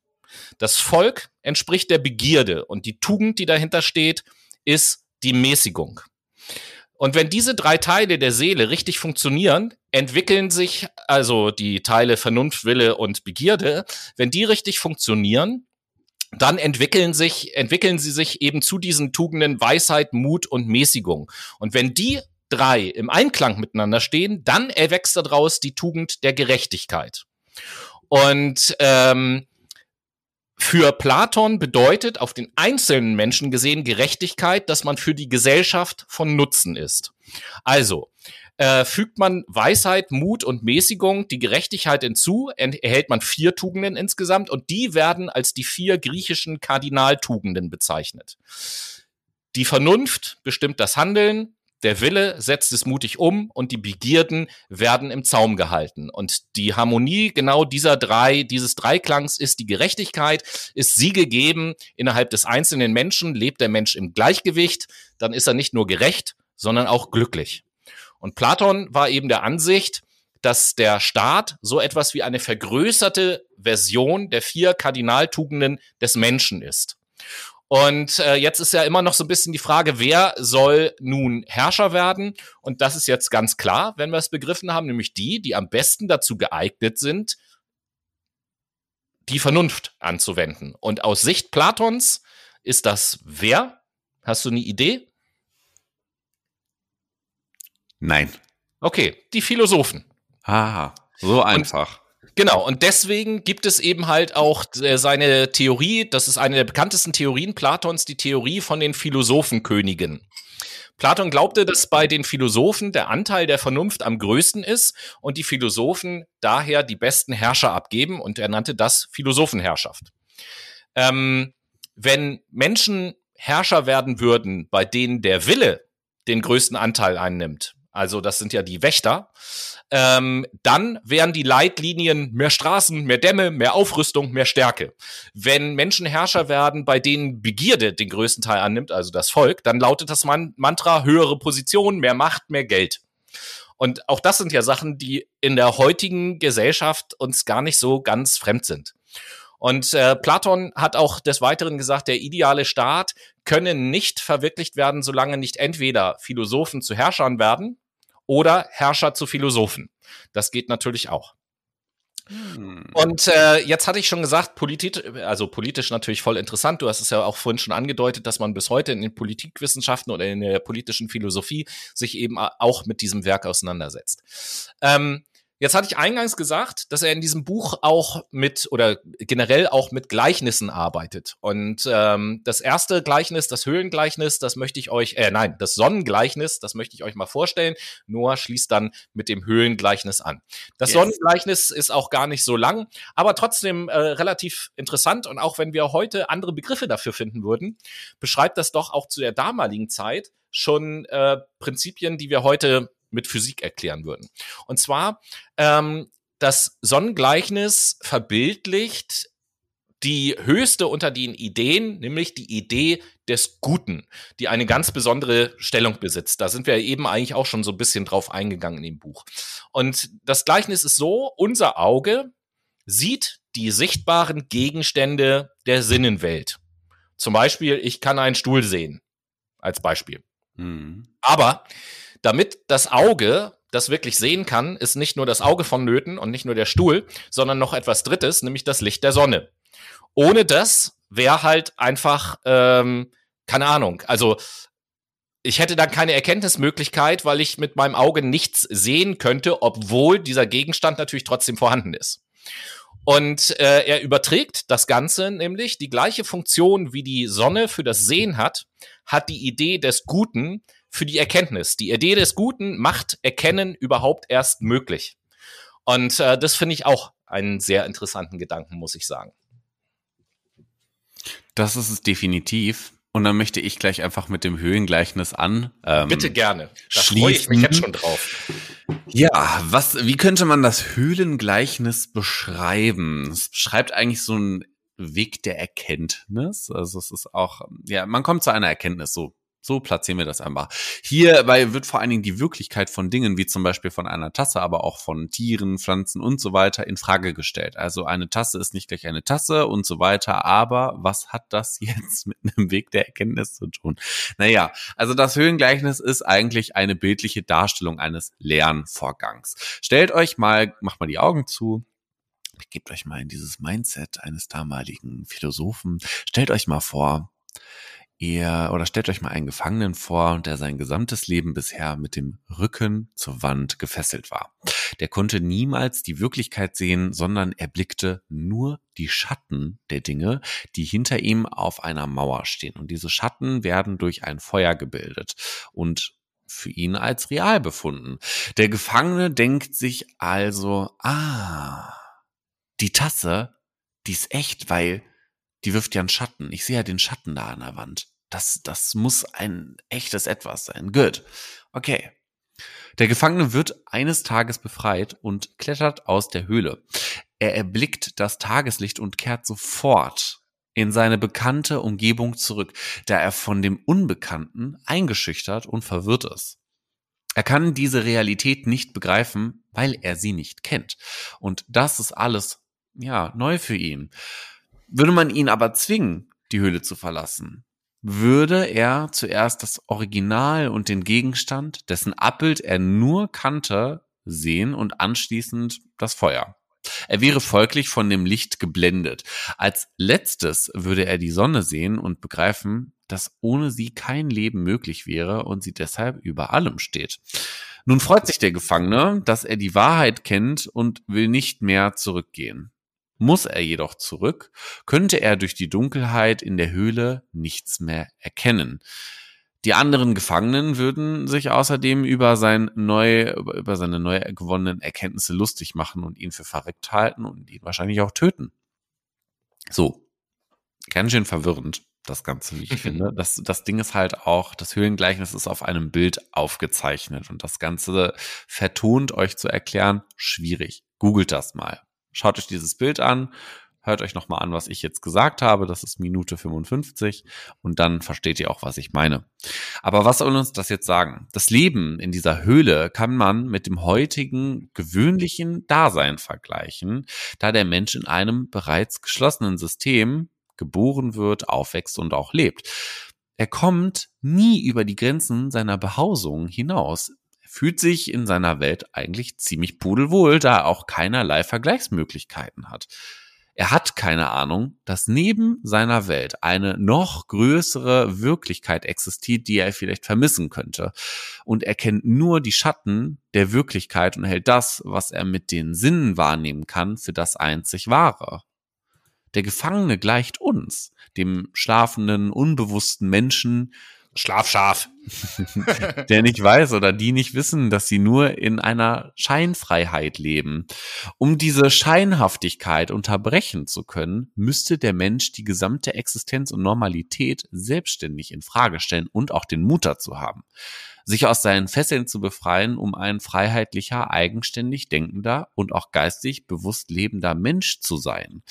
Das Volk entspricht der Begierde und die Tugend, die dahinter steht, ist die Mäßigung. Und wenn diese drei Teile der Seele richtig funktionieren, entwickeln sich also die Teile Vernunft, Wille und Begierde, wenn die richtig funktionieren, dann entwickeln sich, entwickeln sie sich eben zu diesen Tugenden Weisheit, Mut und Mäßigung. Und wenn die drei im Einklang miteinander stehen, dann erwächst daraus die Tugend der Gerechtigkeit. Und ähm, für Platon bedeutet auf den einzelnen Menschen gesehen Gerechtigkeit, dass man für die Gesellschaft von Nutzen ist. Also, äh, fügt man Weisheit, Mut und Mäßigung die Gerechtigkeit hinzu, erhält man vier Tugenden insgesamt und die werden als die vier griechischen Kardinaltugenden bezeichnet. Die Vernunft bestimmt das Handeln, der Wille setzt es mutig um und die Begierden werden im Zaum gehalten. Und die Harmonie genau dieser drei, dieses Dreiklangs ist die Gerechtigkeit, ist sie gegeben innerhalb des einzelnen Menschen, lebt der Mensch im Gleichgewicht, dann ist er nicht nur gerecht, sondern auch glücklich. Und Platon war eben der Ansicht, dass der Staat so etwas wie eine vergrößerte Version der vier Kardinaltugenden des Menschen ist. Und äh, jetzt ist ja immer noch so ein bisschen die Frage, wer soll nun Herrscher werden? Und das ist jetzt ganz klar, wenn wir es begriffen haben, nämlich die, die am besten dazu geeignet sind, die Vernunft anzuwenden. Und aus Sicht Platons ist das wer? Hast du eine Idee? Nein. Okay, die Philosophen. Ah, so einfach. Genau, und deswegen gibt es eben halt auch äh, seine Theorie, das ist eine der bekanntesten Theorien Platons, die Theorie von den Philosophenkönigen. Platon glaubte, dass bei den Philosophen der Anteil der Vernunft am größten ist und die Philosophen daher die besten Herrscher abgeben und er nannte das Philosophenherrschaft. Ähm, wenn Menschen Herrscher werden würden, bei denen der Wille den größten Anteil einnimmt, also das sind ja die Wächter, ähm, dann wären die Leitlinien mehr Straßen, mehr Dämme, mehr Aufrüstung, mehr Stärke. Wenn Menschen Herrscher werden, bei denen Begierde den größten Teil annimmt, also das Volk, dann lautet das Man Mantra höhere Position, mehr Macht, mehr Geld. Und auch das sind ja Sachen, die in der heutigen Gesellschaft uns gar nicht so ganz fremd sind. Und äh, Platon hat auch des Weiteren gesagt, der ideale Staat könne nicht verwirklicht werden, solange nicht entweder Philosophen zu Herrschern werden, oder Herrscher zu Philosophen. Das geht natürlich auch. Hm. Und äh, jetzt hatte ich schon gesagt, politisch, also politisch natürlich voll interessant. Du hast es ja auch vorhin schon angedeutet, dass man bis heute in den Politikwissenschaften oder in der politischen Philosophie sich eben auch mit diesem Werk auseinandersetzt. Ähm, Jetzt hatte ich eingangs gesagt, dass er in diesem Buch auch mit oder generell auch mit Gleichnissen arbeitet. Und ähm, das erste Gleichnis, das Höhlengleichnis, das möchte ich euch, äh, nein, das Sonnengleichnis, das möchte ich euch mal vorstellen. Noah schließt dann mit dem Höhlengleichnis an. Das yes. Sonnengleichnis ist auch gar nicht so lang, aber trotzdem äh, relativ interessant. Und auch wenn wir heute andere Begriffe dafür finden würden, beschreibt das doch auch zu der damaligen Zeit schon äh, Prinzipien, die wir heute mit Physik erklären würden. Und zwar, ähm, das Sonnengleichnis verbildlicht die höchste unter den Ideen, nämlich die Idee des Guten, die eine ganz besondere Stellung besitzt. Da sind wir eben eigentlich auch schon so ein bisschen drauf eingegangen in dem Buch. Und das Gleichnis ist so, unser Auge sieht die sichtbaren Gegenstände der Sinnenwelt. Zum Beispiel, ich kann einen Stuhl sehen, als Beispiel. Mhm. Aber damit das Auge das wirklich sehen kann, ist nicht nur das Auge vonnöten und nicht nur der Stuhl, sondern noch etwas Drittes, nämlich das Licht der Sonne. Ohne das wäre halt einfach, ähm, keine Ahnung, also ich hätte dann keine Erkenntnismöglichkeit, weil ich mit meinem Auge nichts sehen könnte, obwohl dieser Gegenstand natürlich trotzdem vorhanden ist. Und äh, er überträgt das Ganze nämlich, die gleiche Funktion wie die Sonne für das Sehen hat, hat die Idee des Guten für die Erkenntnis. Die Idee des Guten macht Erkennen überhaupt erst möglich. Und äh, das finde ich auch einen sehr interessanten Gedanken, muss ich sagen. Das ist es definitiv. Und dann möchte ich gleich einfach mit dem Höhengleichnis an. Ähm, Bitte gerne. Da freue ich mich jetzt schon drauf. Ja, was, wie könnte man das Höhlengleichnis beschreiben? Es beschreibt eigentlich so einen Weg der Erkenntnis. Also es ist auch, ja, man kommt zu einer Erkenntnis, so so platzieren wir das einfach. Hierbei wird vor allen Dingen die Wirklichkeit von Dingen, wie zum Beispiel von einer Tasse, aber auch von Tieren, Pflanzen und so weiter, in Frage gestellt. Also eine Tasse ist nicht gleich eine Tasse und so weiter. Aber was hat das [laughs] jetzt mit einem Weg der Erkenntnis zu tun? Naja, also das Höhengleichnis ist eigentlich eine bildliche Darstellung eines Lernvorgangs. Stellt euch mal, macht mal die Augen zu, gebt euch mal in dieses Mindset eines damaligen Philosophen. Stellt euch mal vor, ihr oder stellt euch mal einen Gefangenen vor, der sein gesamtes Leben bisher mit dem Rücken zur Wand gefesselt war. Der konnte niemals die Wirklichkeit sehen, sondern er blickte nur die Schatten der Dinge, die hinter ihm auf einer Mauer stehen. Und diese Schatten werden durch ein Feuer gebildet und für ihn als real befunden. Der Gefangene denkt sich also, ah, die Tasse, die ist echt, weil die wirft ja einen Schatten. Ich sehe ja den Schatten da an der Wand. Das, das muss ein echtes Etwas sein. Good. Okay. Der Gefangene wird eines Tages befreit und klettert aus der Höhle. Er erblickt das Tageslicht und kehrt sofort in seine bekannte Umgebung zurück, da er von dem Unbekannten eingeschüchtert und verwirrt ist. Er kann diese Realität nicht begreifen, weil er sie nicht kennt. Und das ist alles, ja, neu für ihn. Würde man ihn aber zwingen, die Höhle zu verlassen, würde er zuerst das Original und den Gegenstand, dessen Abbild er nur kannte, sehen und anschließend das Feuer. Er wäre folglich von dem Licht geblendet. Als letztes würde er die Sonne sehen und begreifen, dass ohne sie kein Leben möglich wäre und sie deshalb über allem steht. Nun freut sich der Gefangene, dass er die Wahrheit kennt und will nicht mehr zurückgehen. Muss er jedoch zurück, könnte er durch die Dunkelheit in der Höhle nichts mehr erkennen. Die anderen Gefangenen würden sich außerdem über, sein neu, über seine neu gewonnenen Erkenntnisse lustig machen und ihn für verreckt halten und ihn wahrscheinlich auch töten. So. Ganz schön verwirrend, das Ganze, wie ich [laughs] finde. Das, das Ding ist halt auch, das Höhlengleichnis ist auf einem Bild aufgezeichnet und das Ganze vertont euch zu erklären, schwierig. Googelt das mal. Schaut euch dieses Bild an, hört euch nochmal an, was ich jetzt gesagt habe. Das ist Minute 55 und dann versteht ihr auch, was ich meine. Aber was soll uns das jetzt sagen? Das Leben in dieser Höhle kann man mit dem heutigen gewöhnlichen Dasein vergleichen, da der Mensch in einem bereits geschlossenen System geboren wird, aufwächst und auch lebt. Er kommt nie über die Grenzen seiner Behausung hinaus fühlt sich in seiner Welt eigentlich ziemlich pudelwohl, da er auch keinerlei Vergleichsmöglichkeiten hat. Er hat keine Ahnung, dass neben seiner Welt eine noch größere Wirklichkeit existiert, die er vielleicht vermissen könnte. Und er kennt nur die Schatten der Wirklichkeit und hält das, was er mit den Sinnen wahrnehmen kann, für das einzig wahre. Der Gefangene gleicht uns, dem schlafenden, unbewussten Menschen, Schlafschaf. [laughs] der nicht weiß oder die nicht wissen, dass sie nur in einer Scheinfreiheit leben. Um diese Scheinhaftigkeit unterbrechen zu können, müsste der Mensch die gesamte Existenz und Normalität selbstständig in Frage stellen und auch den Mut dazu haben, sich aus seinen Fesseln zu befreien, um ein freiheitlicher, eigenständig denkender und auch geistig bewusst lebender Mensch zu sein.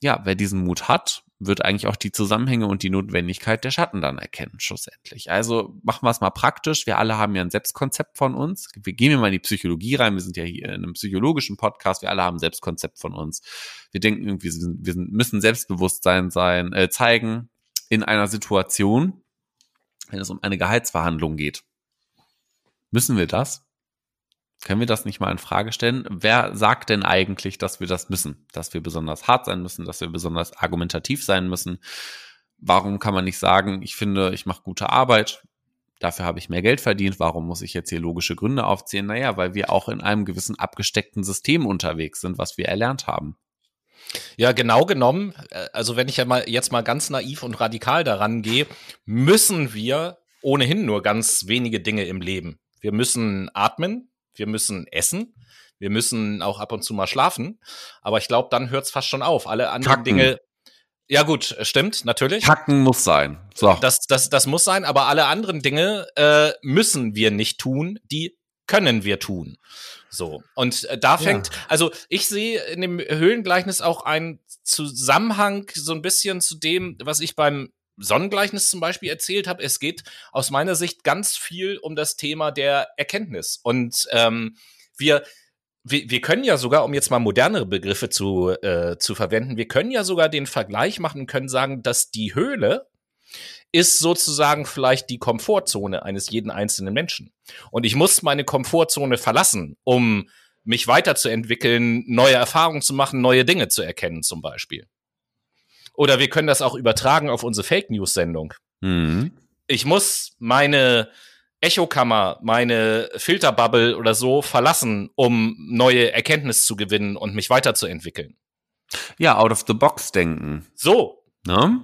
Ja, wer diesen Mut hat, wird eigentlich auch die Zusammenhänge und die Notwendigkeit der Schatten dann erkennen, schlussendlich. Also machen wir es mal praktisch. Wir alle haben ja ein Selbstkonzept von uns. Wir gehen mal in die Psychologie rein. Wir sind ja hier in einem psychologischen Podcast. Wir alle haben ein Selbstkonzept von uns. Wir denken irgendwie, wir müssen Selbstbewusstsein sein, äh, zeigen in einer Situation, wenn es um eine Gehaltsverhandlung geht. Müssen wir das? Können wir das nicht mal in Frage stellen? Wer sagt denn eigentlich, dass wir das müssen? Dass wir besonders hart sein müssen, dass wir besonders argumentativ sein müssen? Warum kann man nicht sagen, ich finde, ich mache gute Arbeit, dafür habe ich mehr Geld verdient, warum muss ich jetzt hier logische Gründe aufzählen? Naja, weil wir auch in einem gewissen abgesteckten System unterwegs sind, was wir erlernt haben. Ja, genau genommen, äh, also wenn ich ja mal jetzt mal ganz naiv und radikal daran gehe, müssen wir ohnehin nur ganz wenige Dinge im Leben. Wir müssen atmen, wir müssen essen, wir müssen auch ab und zu mal schlafen. Aber ich glaube, dann hört es fast schon auf. Alle anderen Kacken. Dinge. Ja, gut, stimmt, natürlich. Kacken muss sein. So. Das, das, das muss sein, aber alle anderen Dinge äh, müssen wir nicht tun, die können wir tun. So. Und äh, da fängt, ja. also ich sehe in dem Höhlengleichnis auch einen Zusammenhang so ein bisschen zu dem, was ich beim Sonnengleichnis zum Beispiel erzählt habe. Es geht aus meiner Sicht ganz viel um das Thema der Erkenntnis. Und ähm, wir, wir, wir können ja sogar, um jetzt mal modernere Begriffe zu, äh, zu verwenden, wir können ja sogar den Vergleich machen und können sagen, dass die Höhle ist sozusagen vielleicht die Komfortzone eines jeden einzelnen Menschen. Und ich muss meine Komfortzone verlassen, um mich weiterzuentwickeln, neue Erfahrungen zu machen, neue Dinge zu erkennen zum Beispiel. Oder wir können das auch übertragen auf unsere Fake News Sendung. Mhm. Ich muss meine Echokammer, meine Filterbubble oder so verlassen, um neue Erkenntnis zu gewinnen und mich weiterzuentwickeln. Ja, out of the box denken. So. Ne?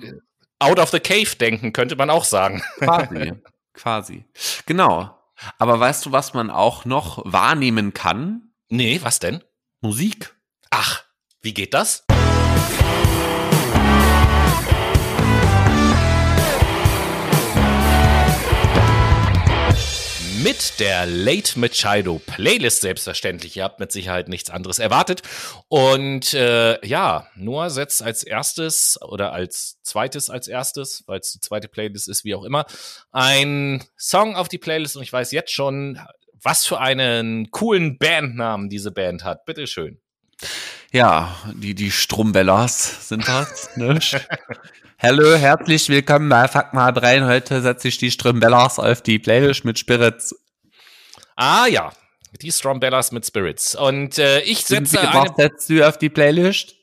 Out of the cave denken, könnte man auch sagen. Quasi. [laughs] Quasi. Genau. Aber weißt du, was man auch noch wahrnehmen kann? Nee, was denn? Musik. Ach, wie geht das? Mit der Late Machado Playlist selbstverständlich. Ihr habt mit Sicherheit nichts anderes erwartet. Und äh, ja, Noah setzt als erstes oder als zweites als erstes, weil es die zweite Playlist ist, wie auch immer, ein Song auf die Playlist. Und ich weiß jetzt schon, was für einen coolen Bandnamen diese Band hat. Bitteschön. Ja, die, die Strumbellas sind das. [laughs] ne? Hallo, herzlich willkommen bei Fuck mal rein. Heute setze ich die Strumbellas auf die Playlist mit Spirits. Ah ja, die Strumbellas mit Spirits. Und äh, ich setze eine... Was setzt du auf die Playlist?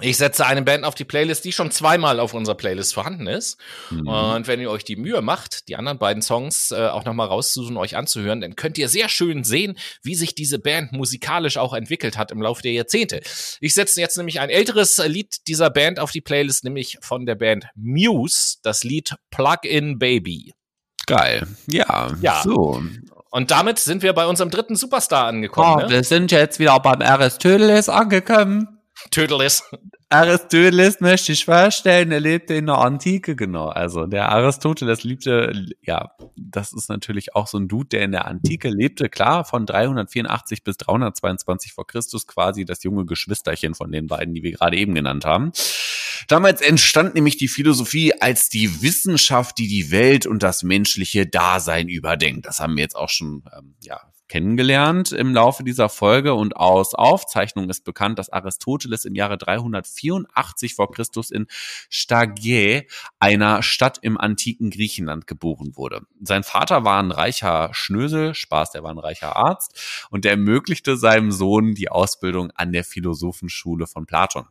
Ich setze eine Band auf die Playlist, die schon zweimal auf unserer Playlist vorhanden ist. Mhm. Und wenn ihr euch die Mühe macht, die anderen beiden Songs äh, auch nochmal rauszusuchen, euch anzuhören, dann könnt ihr sehr schön sehen, wie sich diese Band musikalisch auch entwickelt hat im Laufe der Jahrzehnte. Ich setze jetzt nämlich ein älteres Lied dieser Band auf die Playlist, nämlich von der Band Muse, das Lied Plug-in Baby. Geil. Ja, ja. So. Und damit sind wir bei unserem dritten Superstar angekommen. Oh, ne? Wir sind jetzt wieder beim Aristoteles angekommen. Tödelis. Aristoteles möchte ich vorstellen, er lebte in der Antike, genau. Also der Aristoteles liebte, ja, das ist natürlich auch so ein Dude, der in der Antike lebte, klar, von 384 bis 322 vor Christus, quasi das junge Geschwisterchen von den beiden, die wir gerade eben genannt haben. Damals entstand nämlich die Philosophie als die Wissenschaft, die die Welt und das menschliche Dasein überdenkt. Das haben wir jetzt auch schon ähm, ja, kennengelernt im Laufe dieser Folge und aus Aufzeichnungen ist bekannt, dass Aristoteles im Jahre 384 vor Christus in Stagiae, einer Stadt im antiken Griechenland, geboren wurde. Sein Vater war ein reicher Schnösel, Spaß, der war ein reicher Arzt und der ermöglichte seinem Sohn die Ausbildung an der Philosophenschule von Platon.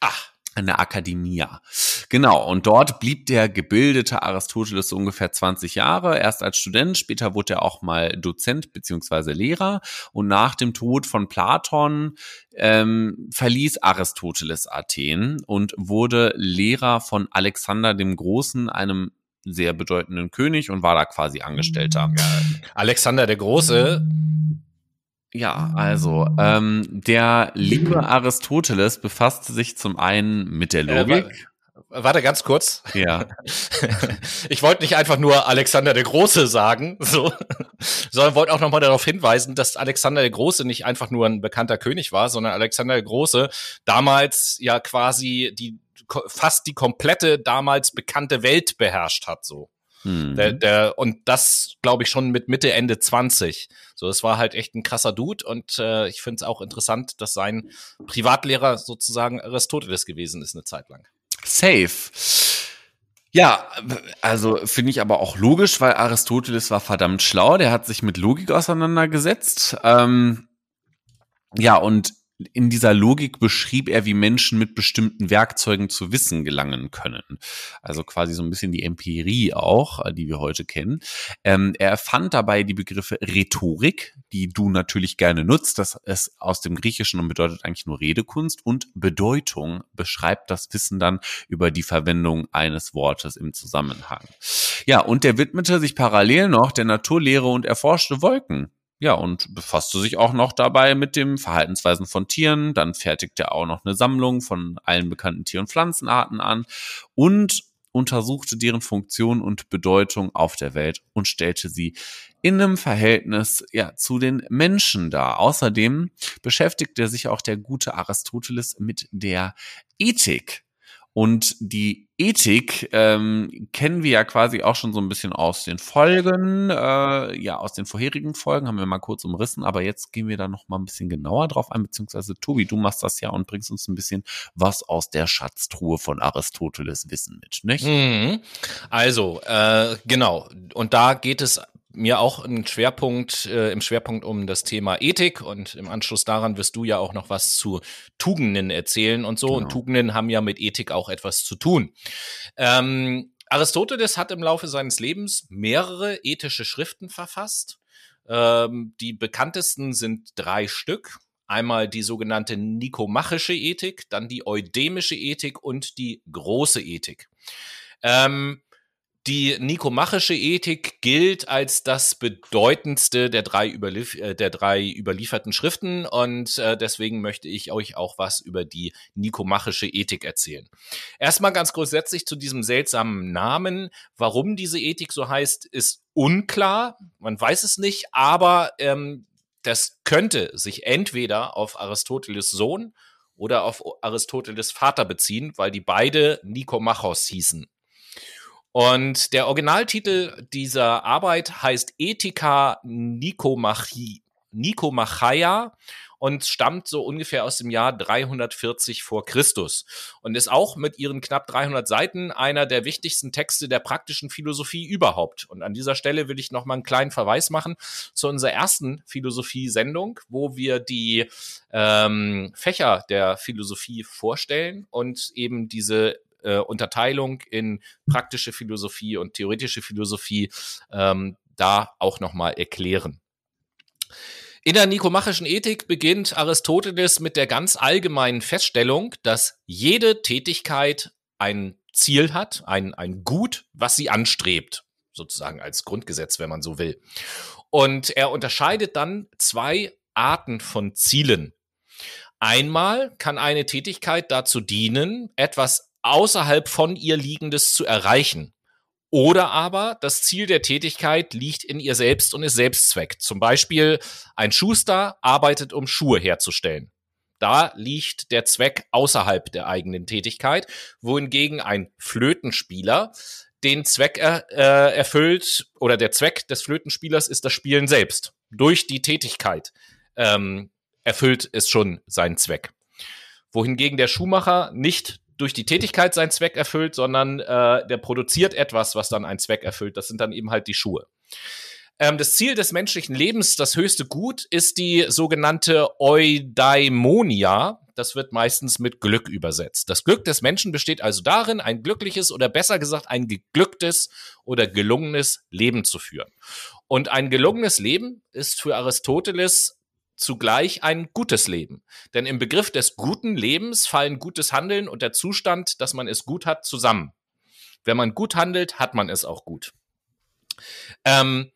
Ach, der Akademia. Genau, und dort blieb der gebildete Aristoteles ungefähr 20 Jahre, erst als Student, später wurde er auch mal Dozent beziehungsweise Lehrer und nach dem Tod von Platon ähm, verließ Aristoteles Athen und wurde Lehrer von Alexander dem Großen, einem sehr bedeutenden König und war da quasi Angestellter. Alexander der Große ja, also ähm, der liebe Aristoteles befasste sich zum einen mit der äh, Logik. Äh, warte ganz kurz. Ja. [laughs] ich wollte nicht einfach nur Alexander der Große sagen, [laughs] so, sondern wollte auch nochmal darauf hinweisen, dass Alexander der Große nicht einfach nur ein bekannter König war, sondern Alexander der Große damals ja quasi die fast die komplette damals bekannte Welt beherrscht hat, so. Mhm. Der, der, und das, glaube ich, schon mit Mitte, Ende 20. So, es war halt echt ein krasser Dude und äh, ich finde es auch interessant, dass sein Privatlehrer sozusagen Aristoteles gewesen ist eine Zeit lang. Safe. Ja, also finde ich aber auch logisch, weil Aristoteles war verdammt schlau, der hat sich mit Logik auseinandergesetzt. Ähm, ja, und in dieser Logik beschrieb er, wie Menschen mit bestimmten Werkzeugen zu Wissen gelangen können. Also quasi so ein bisschen die Empirie auch, äh, die wir heute kennen. Ähm, er erfand dabei die Begriffe Rhetorik, die du natürlich gerne nutzt. Das ist aus dem Griechischen und bedeutet eigentlich nur Redekunst. Und Bedeutung beschreibt das Wissen dann über die Verwendung eines Wortes im Zusammenhang. Ja, und der widmete sich parallel noch der Naturlehre und erforschte Wolken. Ja, und befasste sich auch noch dabei mit dem Verhaltensweisen von Tieren. Dann fertigte er auch noch eine Sammlung von allen bekannten Tier- und Pflanzenarten an und untersuchte deren Funktion und Bedeutung auf der Welt und stellte sie in einem Verhältnis ja, zu den Menschen dar. Außerdem beschäftigte sich auch der gute Aristoteles mit der Ethik. Und die Ethik ähm, kennen wir ja quasi auch schon so ein bisschen aus den Folgen, äh, ja, aus den vorherigen Folgen haben wir mal kurz umrissen, aber jetzt gehen wir da noch mal ein bisschen genauer drauf ein, beziehungsweise Tobi, du machst das ja und bringst uns ein bisschen was aus der Schatztruhe von Aristoteles Wissen mit, nicht? Mhm. Also, äh, genau, und da geht es mir auch ein Schwerpunkt, äh, im Schwerpunkt um das Thema Ethik und im Anschluss daran wirst du ja auch noch was zu Tugenden erzählen und so. Genau. Und Tugenden haben ja mit Ethik auch etwas zu tun. Ähm, Aristoteles hat im Laufe seines Lebens mehrere ethische Schriften verfasst. Ähm, die bekanntesten sind drei Stück. Einmal die sogenannte nikomachische Ethik, dann die eudemische Ethik und die große Ethik. Ähm, die nikomachische Ethik gilt als das bedeutendste der drei, überlief äh, der drei überlieferten Schriften und äh, deswegen möchte ich euch auch was über die nikomachische Ethik erzählen. Erstmal ganz grundsätzlich zu diesem seltsamen Namen. Warum diese Ethik so heißt, ist unklar. Man weiß es nicht, aber ähm, das könnte sich entweder auf Aristoteles Sohn oder auf Aristoteles Vater beziehen, weil die beide Nikomachos hießen. Und der Originaltitel dieser Arbeit heißt Ethica Nikomachia und stammt so ungefähr aus dem Jahr 340 vor Christus und ist auch mit ihren knapp 300 Seiten einer der wichtigsten Texte der praktischen Philosophie überhaupt. Und an dieser Stelle will ich noch mal einen kleinen Verweis machen zu unserer ersten Philosophie-Sendung, wo wir die ähm, Fächer der Philosophie vorstellen und eben diese äh, Unterteilung in praktische Philosophie und theoretische Philosophie ähm, da auch nochmal erklären. In der nikomachischen Ethik beginnt Aristoteles mit der ganz allgemeinen Feststellung, dass jede Tätigkeit ein Ziel hat, ein, ein Gut, was sie anstrebt, sozusagen als Grundgesetz, wenn man so will. Und er unterscheidet dann zwei Arten von Zielen. Einmal kann eine Tätigkeit dazu dienen, etwas außerhalb von ihr Liegendes zu erreichen. Oder aber das Ziel der Tätigkeit liegt in ihr selbst und ist Selbstzweck. Zum Beispiel ein Schuster arbeitet, um Schuhe herzustellen. Da liegt der Zweck außerhalb der eigenen Tätigkeit, wohingegen ein Flötenspieler den Zweck er, äh, erfüllt oder der Zweck des Flötenspielers ist das Spielen selbst. Durch die Tätigkeit ähm, erfüllt es schon seinen Zweck. Wohingegen der Schuhmacher nicht durch die Tätigkeit seinen Zweck erfüllt, sondern äh, der produziert etwas, was dann einen Zweck erfüllt. Das sind dann eben halt die Schuhe. Ähm, das Ziel des menschlichen Lebens, das höchste Gut, ist die sogenannte Eudaimonia. Das wird meistens mit Glück übersetzt. Das Glück des Menschen besteht also darin, ein glückliches oder besser gesagt ein geglücktes oder gelungenes Leben zu führen. Und ein gelungenes Leben ist für Aristoteles zugleich ein gutes Leben. Denn im Begriff des guten Lebens fallen gutes Handeln und der Zustand, dass man es gut hat, zusammen. Wenn man gut handelt, hat man es auch gut. Ähm,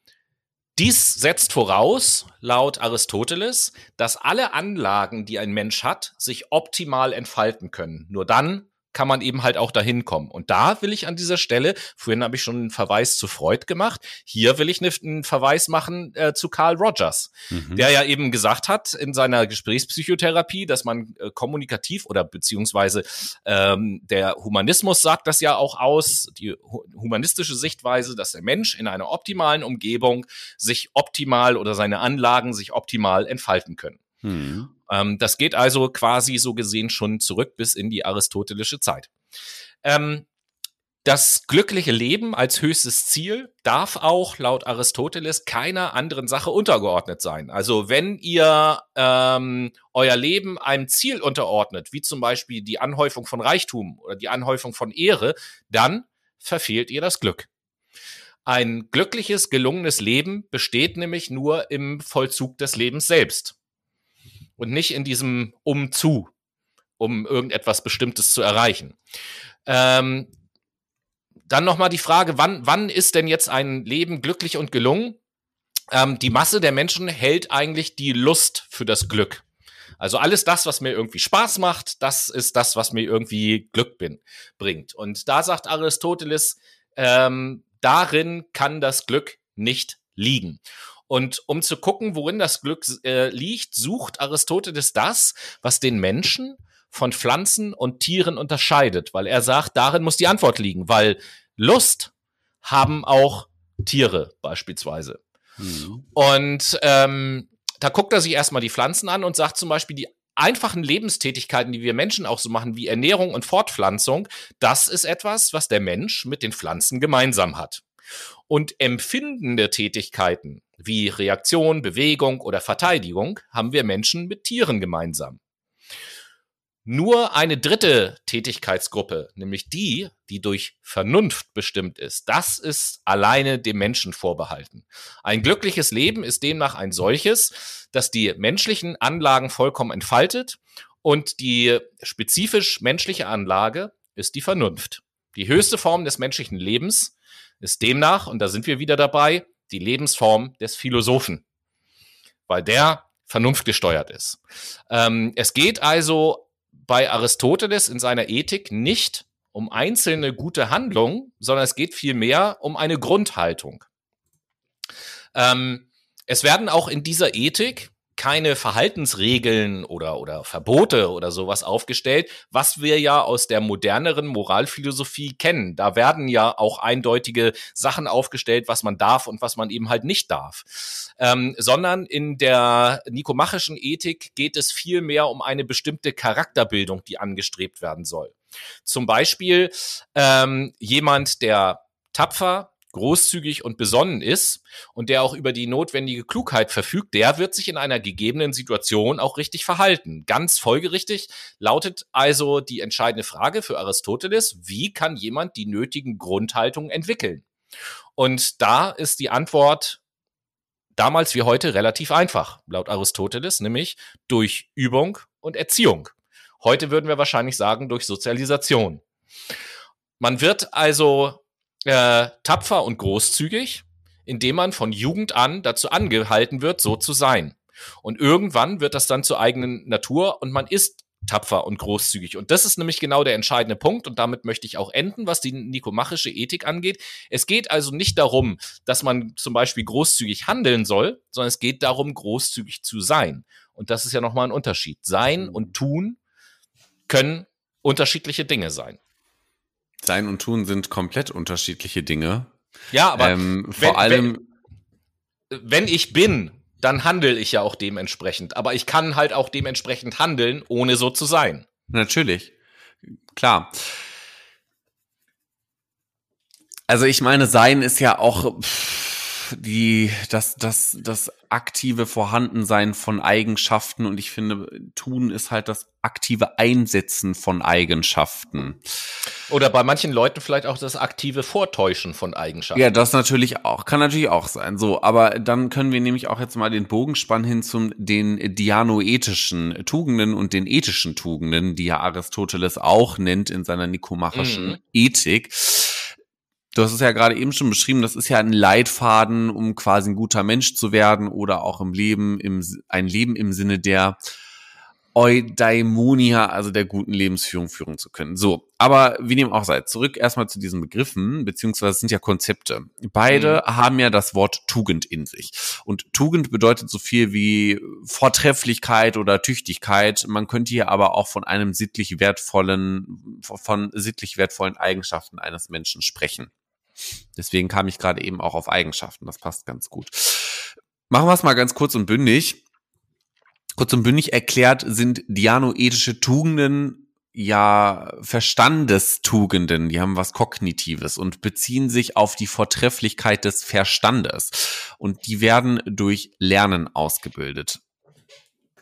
dies setzt voraus, laut Aristoteles, dass alle Anlagen, die ein Mensch hat, sich optimal entfalten können. Nur dann kann man eben halt auch dahin kommen. Und da will ich an dieser Stelle, vorhin habe ich schon einen Verweis zu Freud gemacht, hier will ich einen Verweis machen äh, zu Carl Rogers, mhm. der ja eben gesagt hat in seiner Gesprächspsychotherapie, dass man äh, kommunikativ oder beziehungsweise ähm, der Humanismus sagt das ja auch aus, die humanistische Sichtweise, dass der Mensch in einer optimalen Umgebung sich optimal oder seine Anlagen sich optimal entfalten können. Mhm. Ähm, das geht also quasi so gesehen schon zurück bis in die aristotelische Zeit. Ähm, das glückliche Leben als höchstes Ziel darf auch laut Aristoteles keiner anderen Sache untergeordnet sein. Also wenn ihr ähm, euer Leben einem Ziel unterordnet, wie zum Beispiel die Anhäufung von Reichtum oder die Anhäufung von Ehre, dann verfehlt ihr das Glück. Ein glückliches, gelungenes Leben besteht nämlich nur im Vollzug des Lebens selbst und nicht in diesem Umzu, um irgendetwas Bestimmtes zu erreichen. Ähm, dann nochmal die Frage, wann, wann ist denn jetzt ein Leben glücklich und gelungen? Ähm, die Masse der Menschen hält eigentlich die Lust für das Glück. Also alles das, was mir irgendwie Spaß macht, das ist das, was mir irgendwie Glück bin, bringt. Und da sagt Aristoteles, ähm, darin kann das Glück nicht liegen. Und um zu gucken, worin das Glück äh, liegt, sucht Aristoteles das, was den Menschen von Pflanzen und Tieren unterscheidet, weil er sagt, darin muss die Antwort liegen, weil Lust haben auch Tiere beispielsweise. Mhm. Und ähm, da guckt er sich erstmal die Pflanzen an und sagt zum Beispiel, die einfachen Lebenstätigkeiten, die wir Menschen auch so machen, wie Ernährung und Fortpflanzung, das ist etwas, was der Mensch mit den Pflanzen gemeinsam hat. Und empfindende Tätigkeiten wie Reaktion, Bewegung oder Verteidigung haben wir Menschen mit Tieren gemeinsam. Nur eine dritte Tätigkeitsgruppe, nämlich die, die durch Vernunft bestimmt ist, das ist alleine dem Menschen vorbehalten. Ein glückliches Leben ist demnach ein solches, das die menschlichen Anlagen vollkommen entfaltet und die spezifisch menschliche Anlage ist die Vernunft. Die höchste Form des menschlichen Lebens ist demnach, und da sind wir wieder dabei, die Lebensform des Philosophen, weil der vernunftgesteuert ist. Ähm, es geht also bei Aristoteles in seiner Ethik nicht um einzelne gute Handlungen, sondern es geht vielmehr um eine Grundhaltung. Ähm, es werden auch in dieser Ethik keine Verhaltensregeln oder, oder Verbote oder sowas aufgestellt, was wir ja aus der moderneren Moralphilosophie kennen. Da werden ja auch eindeutige Sachen aufgestellt, was man darf und was man eben halt nicht darf. Ähm, sondern in der nikomachischen Ethik geht es viel mehr um eine bestimmte Charakterbildung, die angestrebt werden soll. Zum Beispiel ähm, jemand, der tapfer, großzügig und besonnen ist und der auch über die notwendige Klugheit verfügt, der wird sich in einer gegebenen Situation auch richtig verhalten. Ganz folgerichtig lautet also die entscheidende Frage für Aristoteles, wie kann jemand die nötigen Grundhaltungen entwickeln? Und da ist die Antwort damals wie heute relativ einfach, laut Aristoteles, nämlich durch Übung und Erziehung. Heute würden wir wahrscheinlich sagen durch Sozialisation. Man wird also äh, tapfer und großzügig, indem man von Jugend an dazu angehalten wird, so zu sein. Und irgendwann wird das dann zur eigenen Natur und man ist tapfer und großzügig. Und das ist nämlich genau der entscheidende Punkt. Und damit möchte ich auch enden, was die nikomachische Ethik angeht. Es geht also nicht darum, dass man zum Beispiel großzügig handeln soll, sondern es geht darum, großzügig zu sein. Und das ist ja nochmal ein Unterschied. Sein und tun können unterschiedliche Dinge sein. Sein und Tun sind komplett unterschiedliche Dinge. Ja, aber ähm, vor wenn, allem. Wenn, wenn ich bin, dann handle ich ja auch dementsprechend. Aber ich kann halt auch dementsprechend handeln, ohne so zu sein. Natürlich. Klar. Also ich meine, sein ist ja auch. Pff, die, das, das, das aktive Vorhandensein von Eigenschaften und ich finde, tun ist halt das aktive Einsetzen von Eigenschaften. Oder bei manchen Leuten vielleicht auch das aktive Vortäuschen von Eigenschaften. Ja, das natürlich auch, kann natürlich auch sein. So, aber dann können wir nämlich auch jetzt mal den Bogen spannen hin zum den dianoethischen Tugenden und den ethischen Tugenden, die ja Aristoteles auch nennt in seiner nikomachischen mhm. Ethik. Du hast es ja gerade eben schon beschrieben, das ist ja ein Leitfaden, um quasi ein guter Mensch zu werden oder auch im Leben, im, ein Leben im Sinne der Eudaimonia, also der guten Lebensführung führen zu können. So, aber wie dem auch sei, zurück erstmal zu diesen Begriffen, beziehungsweise es sind ja Konzepte. Beide mhm. haben ja das Wort Tugend in sich. Und Tugend bedeutet so viel wie Vortrefflichkeit oder Tüchtigkeit. Man könnte hier aber auch von einem sittlich wertvollen, von sittlich wertvollen Eigenschaften eines Menschen sprechen. Deswegen kam ich gerade eben auch auf Eigenschaften. Das passt ganz gut. Machen wir es mal ganz kurz und bündig. Kurz und bündig erklärt sind dianoethische Tugenden ja Verstandestugenden, die haben was Kognitives und beziehen sich auf die Vortrefflichkeit des Verstandes. Und die werden durch Lernen ausgebildet.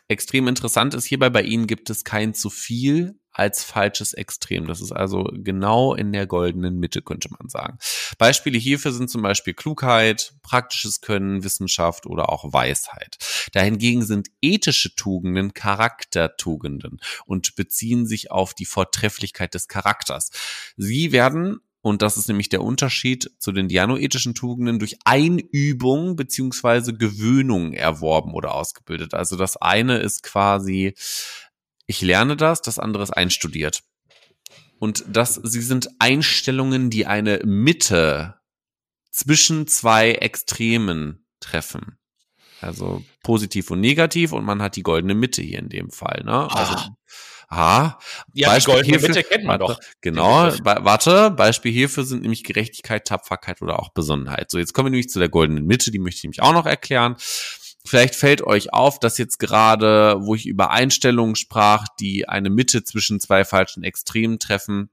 Extrem interessant ist hierbei, bei ihnen gibt es kein zu viel als falsches Extrem. Das ist also genau in der goldenen Mitte, könnte man sagen. Beispiele hierfür sind zum Beispiel Klugheit, praktisches Können, Wissenschaft oder auch Weisheit. Dahingegen sind ethische Tugenden Charaktertugenden und beziehen sich auf die Vortrefflichkeit des Charakters. Sie werden und das ist nämlich der Unterschied zu den dianoethischen Tugenden durch Einübung beziehungsweise Gewöhnung erworben oder ausgebildet. Also das eine ist quasi ich lerne das, das andere ist einstudiert. Und das, sie sind Einstellungen, die eine Mitte zwischen zwei Extremen treffen. Also positiv und negativ und man hat die goldene Mitte hier in dem Fall. Ne? Also, ah, ja, Beispiel die goldene hierfür, Mitte kennt man doch. Genau, warte, Beispiel hierfür sind nämlich Gerechtigkeit, Tapferkeit oder auch Besonnenheit. So, jetzt kommen wir nämlich zu der goldenen Mitte, die möchte ich nämlich auch noch erklären. Vielleicht fällt euch auf, dass jetzt gerade, wo ich über Einstellungen sprach, die eine Mitte zwischen zwei falschen Extremen treffen,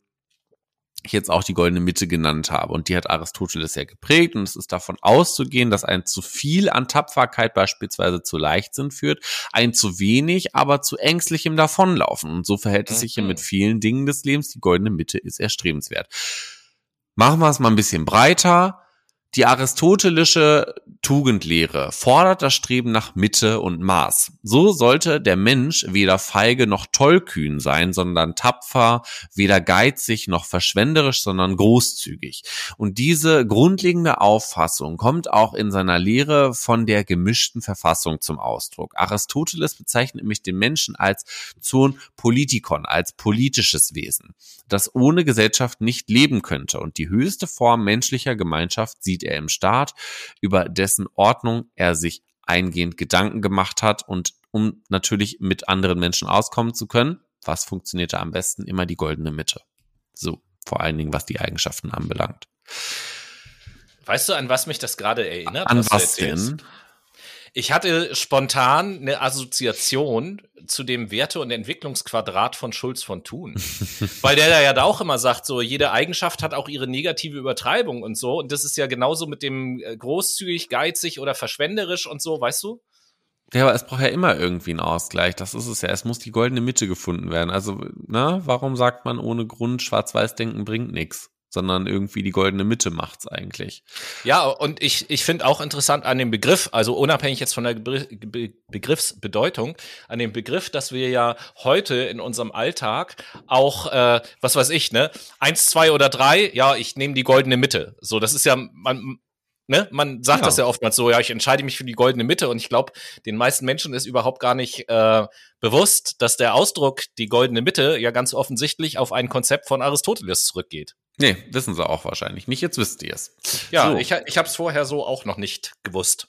ich jetzt auch die goldene Mitte genannt habe. Und die hat Aristoteles ja geprägt. Und es ist davon auszugehen, dass ein zu viel an Tapferkeit beispielsweise zu Leichtsinn führt, ein zu wenig, aber zu ängstlichem Davonlaufen. Und so verhält es sich ja mit mhm. vielen Dingen des Lebens. Die goldene Mitte ist erstrebenswert. Machen wir es mal ein bisschen breiter. Die aristotelische Tugendlehre fordert das Streben nach Mitte und Maß. So sollte der Mensch weder feige noch tollkühn sein, sondern tapfer, weder geizig noch verschwenderisch, sondern großzügig. Und diese grundlegende Auffassung kommt auch in seiner Lehre von der gemischten Verfassung zum Ausdruck. Aristoteles bezeichnet nämlich den Menschen als Zoon Politikon, als politisches Wesen, das ohne Gesellschaft nicht leben könnte. Und die höchste Form menschlicher Gemeinschaft sieht er im Staat, über dessen Ordnung er sich eingehend Gedanken gemacht hat und um natürlich mit anderen Menschen auskommen zu können, was funktionierte am besten? Immer die goldene Mitte. So, vor allen Dingen, was die Eigenschaften anbelangt. Weißt du, an was mich das gerade erinnert? An was, was denn? Ich hatte spontan eine Assoziation zu dem Werte- und Entwicklungsquadrat von Schulz von Thun. [laughs] Weil der da ja auch immer sagt, so jede Eigenschaft hat auch ihre negative Übertreibung und so. Und das ist ja genauso mit dem äh, großzügig, geizig oder verschwenderisch und so, weißt du? Ja, aber es braucht ja immer irgendwie einen Ausgleich. Das ist es ja. Es muss die goldene Mitte gefunden werden. Also, ne, warum sagt man ohne Grund, Schwarz-Weiß-Denken bringt nichts? Sondern irgendwie die goldene Mitte macht's eigentlich. Ja, und ich, ich finde auch interessant an dem Begriff, also unabhängig jetzt von der Be Begriffsbedeutung, an dem Begriff, dass wir ja heute in unserem Alltag auch, äh, was weiß ich, ne, eins, zwei oder drei, ja, ich nehme die goldene Mitte. So, das ist ja, man, Ne? Man sagt ja. das ja oftmals so, ja, ich entscheide mich für die goldene Mitte und ich glaube, den meisten Menschen ist überhaupt gar nicht äh, bewusst, dass der Ausdruck die goldene Mitte ja ganz offensichtlich auf ein Konzept von Aristoteles zurückgeht. Nee, wissen sie auch wahrscheinlich nicht. Jetzt wisst ihr es. Ja, so. ich, ich habe es vorher so auch noch nicht gewusst.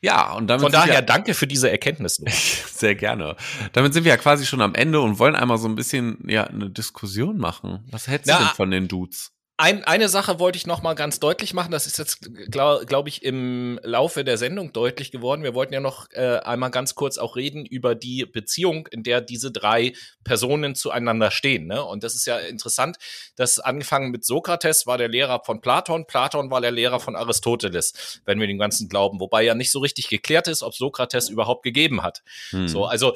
Ja, und damit Von daher ja, danke für diese Erkenntnis. [laughs] Sehr gerne. Damit sind wir ja quasi schon am Ende und wollen einmal so ein bisschen ja eine Diskussion machen. Was hältst du denn von den Dudes? Ein, eine Sache wollte ich noch mal ganz deutlich machen. Das ist jetzt, glaube glaub ich, im Laufe der Sendung deutlich geworden. Wir wollten ja noch äh, einmal ganz kurz auch reden über die Beziehung, in der diese drei Personen zueinander stehen. Ne? Und das ist ja interessant, dass angefangen mit Sokrates war der Lehrer von Platon, Platon war der Lehrer von Aristoteles, wenn wir dem Ganzen glauben. Wobei ja nicht so richtig geklärt ist, ob Sokrates überhaupt gegeben hat. Hm. So, also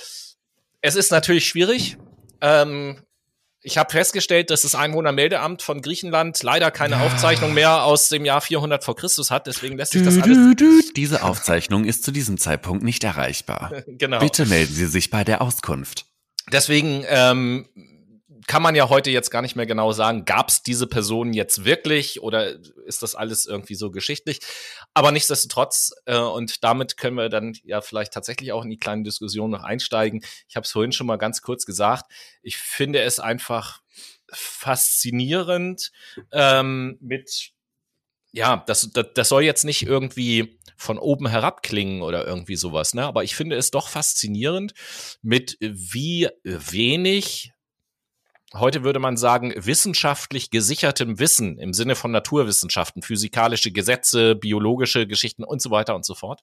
es ist natürlich schwierig. Ähm, ich habe festgestellt, dass das Einwohnermeldeamt von Griechenland leider keine ja. Aufzeichnung mehr aus dem Jahr 400 vor Christus hat. Deswegen lässt sich das alles. Diese Aufzeichnung ist zu diesem Zeitpunkt nicht erreichbar. [laughs] genau. Bitte melden Sie sich bei der Auskunft. Deswegen ähm, kann man ja heute jetzt gar nicht mehr genau sagen, gab es diese Person jetzt wirklich oder ist das alles irgendwie so geschichtlich? Aber nichtsdestotrotz, äh, und damit können wir dann ja vielleicht tatsächlich auch in die kleine Diskussion noch einsteigen. Ich habe es vorhin schon mal ganz kurz gesagt. Ich finde es einfach faszinierend ähm, mit, ja, das, das, das soll jetzt nicht irgendwie von oben herab klingen oder irgendwie sowas, ne? Aber ich finde es doch faszinierend, mit wie wenig heute würde man sagen, wissenschaftlich gesichertem Wissen im Sinne von Naturwissenschaften, physikalische Gesetze, biologische Geschichten und so weiter und so fort,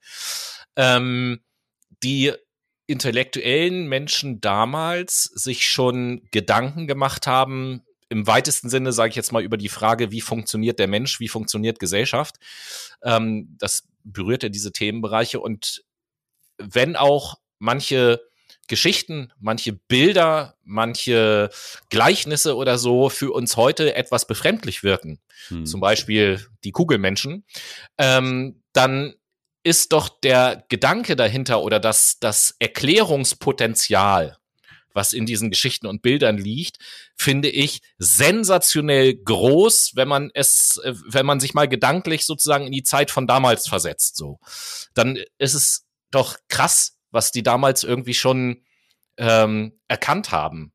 ähm, die intellektuellen Menschen damals sich schon Gedanken gemacht haben, im weitesten Sinne sage ich jetzt mal über die Frage, wie funktioniert der Mensch, wie funktioniert Gesellschaft. Ähm, das berührt ja diese Themenbereiche und wenn auch manche Geschichten, manche Bilder, manche Gleichnisse oder so für uns heute etwas befremdlich wirken, hm. zum Beispiel die Kugelmenschen, ähm, dann ist doch der Gedanke dahinter oder das, das Erklärungspotenzial, was in diesen Geschichten und Bildern liegt, finde ich sensationell groß, wenn man es, wenn man sich mal gedanklich sozusagen in die Zeit von damals versetzt, so. Dann ist es doch krass, was die damals irgendwie schon ähm, erkannt haben.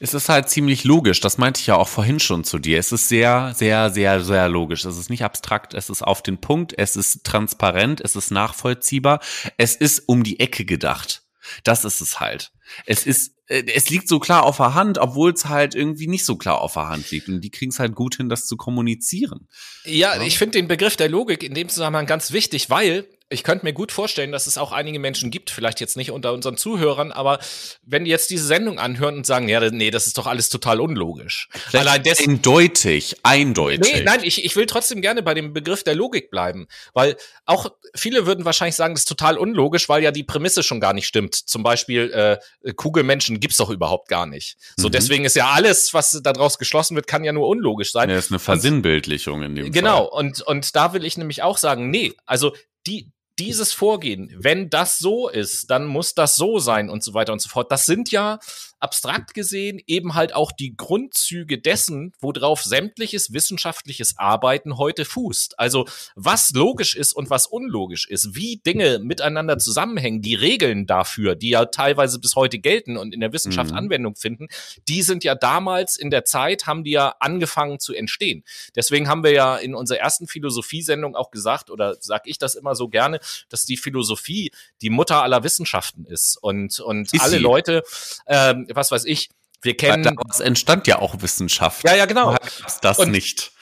Es ist halt ziemlich logisch, das meinte ich ja auch vorhin schon zu dir. Es ist sehr, sehr, sehr, sehr logisch. Es ist nicht abstrakt, es ist auf den Punkt, es ist transparent, es ist nachvollziehbar, es ist um die Ecke gedacht. Das ist es halt. Es ist, äh, es liegt so klar auf der Hand, obwohl es halt irgendwie nicht so klar auf der Hand liegt. Und die kriegen es halt gut hin, das zu kommunizieren. Ja, ja. ich finde den Begriff der Logik in dem Zusammenhang ganz wichtig, weil ich könnte mir gut vorstellen, dass es auch einige Menschen gibt, vielleicht jetzt nicht unter unseren Zuhörern, aber wenn die jetzt diese Sendung anhören und sagen, ja, nee, das ist doch alles total unlogisch. Vielleicht Allein des eindeutig, eindeutig. Nee, nein, ich, ich will trotzdem gerne bei dem Begriff der Logik bleiben, weil auch viele würden wahrscheinlich sagen, das ist total unlogisch, weil ja die Prämisse schon gar nicht stimmt. Zum Beispiel, äh, Kugelmenschen gibt's doch überhaupt gar nicht. So, mhm. deswegen ist ja alles, was daraus geschlossen wird, kann ja nur unlogisch sein. Ja, ist eine Versinnbildlichung in dem genau, Fall. Genau, und, und da will ich nämlich auch sagen, nee, also die, dieses Vorgehen, wenn das so ist, dann muss das so sein und so weiter und so fort. Das sind ja abstrakt gesehen eben halt auch die Grundzüge dessen, worauf sämtliches wissenschaftliches Arbeiten heute fußt. Also was logisch ist und was unlogisch ist, wie Dinge miteinander zusammenhängen, die Regeln dafür, die ja teilweise bis heute gelten und in der Wissenschaft mhm. Anwendung finden, die sind ja damals in der Zeit, haben die ja angefangen zu entstehen. Deswegen haben wir ja in unserer ersten Philosophiesendung auch gesagt, oder sag ich das immer so gerne, dass die Philosophie die Mutter aller Wissenschaften ist und, und ist alle sie? Leute, ähm, was weiß ich, wir kennen. Daraus entstand ja auch Wissenschaft. Ja, ja, genau. Das Und nicht.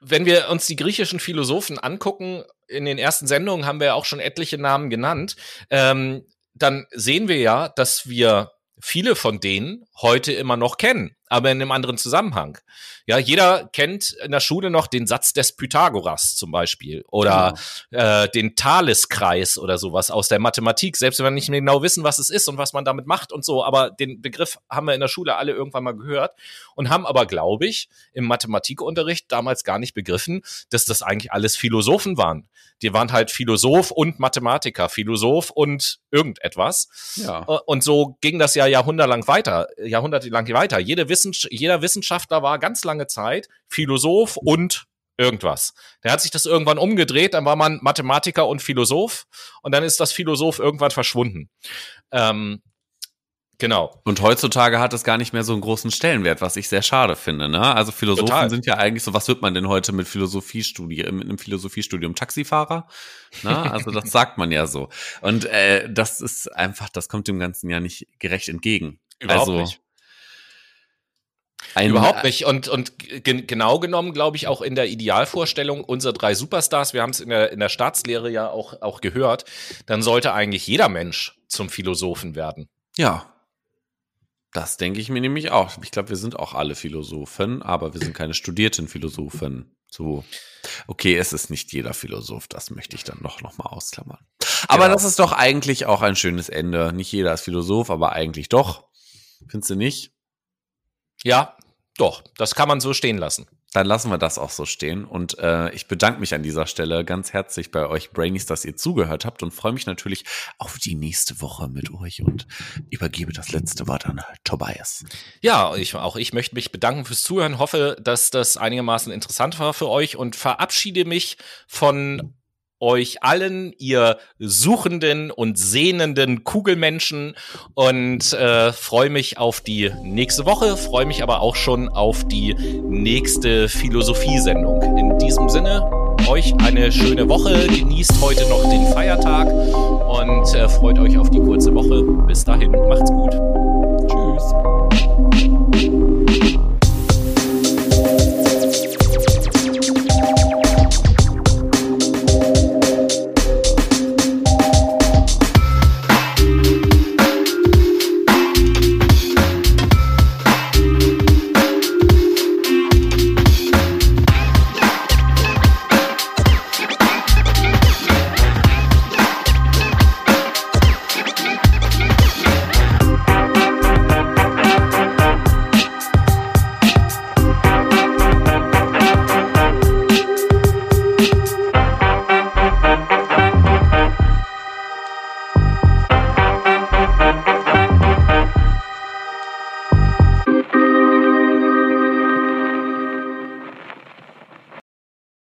Wenn wir uns die griechischen Philosophen angucken, in den ersten Sendungen haben wir ja auch schon etliche Namen genannt, ähm, dann sehen wir ja, dass wir viele von denen heute immer noch kennen, aber in einem anderen Zusammenhang. Ja, jeder kennt in der Schule noch den Satz des Pythagoras zum Beispiel oder genau. äh, den Thaleskreis oder sowas aus der Mathematik, selbst wenn wir nicht mehr genau wissen, was es ist und was man damit macht und so, aber den Begriff haben wir in der Schule alle irgendwann mal gehört und haben aber, glaube ich, im Mathematikunterricht damals gar nicht begriffen, dass das eigentlich alles Philosophen waren die waren halt Philosoph und Mathematiker, Philosoph und irgendetwas. Ja. Äh, und so ging das ja jahrhundertelang weiter, jahrhundertelang weiter. Jede Wissens jeder Wissenschaftler war ganz lange Zeit Philosoph und irgendwas. Der hat sich das irgendwann umgedreht, dann war man Mathematiker und Philosoph und dann ist das Philosoph irgendwann verschwunden. Ähm, Genau. Und heutzutage hat es gar nicht mehr so einen großen Stellenwert, was ich sehr schade finde. Ne? Also Philosophen Total. sind ja eigentlich so, was wird man denn heute mit Philosophiestudie, mit einem Philosophiestudium? Taxifahrer? Ne? Also das [laughs] sagt man ja so. Und äh, das ist einfach, das kommt dem Ganzen ja nicht gerecht entgegen. Überhaupt also, nicht. Ein, Überhaupt nicht. Und, und genau genommen, glaube ich, auch in der Idealvorstellung unserer drei Superstars, wir haben es in der, in der Staatslehre ja auch, auch gehört, dann sollte eigentlich jeder Mensch zum Philosophen werden. Ja, das denke ich mir nämlich auch. Ich glaube, wir sind auch alle Philosophen, aber wir sind keine studierten Philosophen. So, okay, es ist nicht jeder Philosoph, das möchte ich dann noch, noch mal ausklammern. Aber genau. das ist doch eigentlich auch ein schönes Ende. Nicht jeder ist Philosoph, aber eigentlich doch. Findest du nicht? Ja, doch. Das kann man so stehen lassen. Dann lassen wir das auch so stehen. Und äh, ich bedanke mich an dieser Stelle ganz herzlich bei euch Brainies, dass ihr zugehört habt und freue mich natürlich auf die nächste Woche mit euch und übergebe das letzte Wort an Tobias. Ja, ich, auch ich möchte mich bedanken fürs Zuhören, hoffe, dass das einigermaßen interessant war für euch und verabschiede mich von euch allen, ihr suchenden und sehnenden Kugelmenschen und äh, freue mich auf die nächste Woche, freue mich aber auch schon auf die nächste Philosophiesendung. In diesem Sinne, euch eine schöne Woche, genießt heute noch den Feiertag und äh, freut euch auf die kurze Woche. Bis dahin, macht's gut. Tschüss.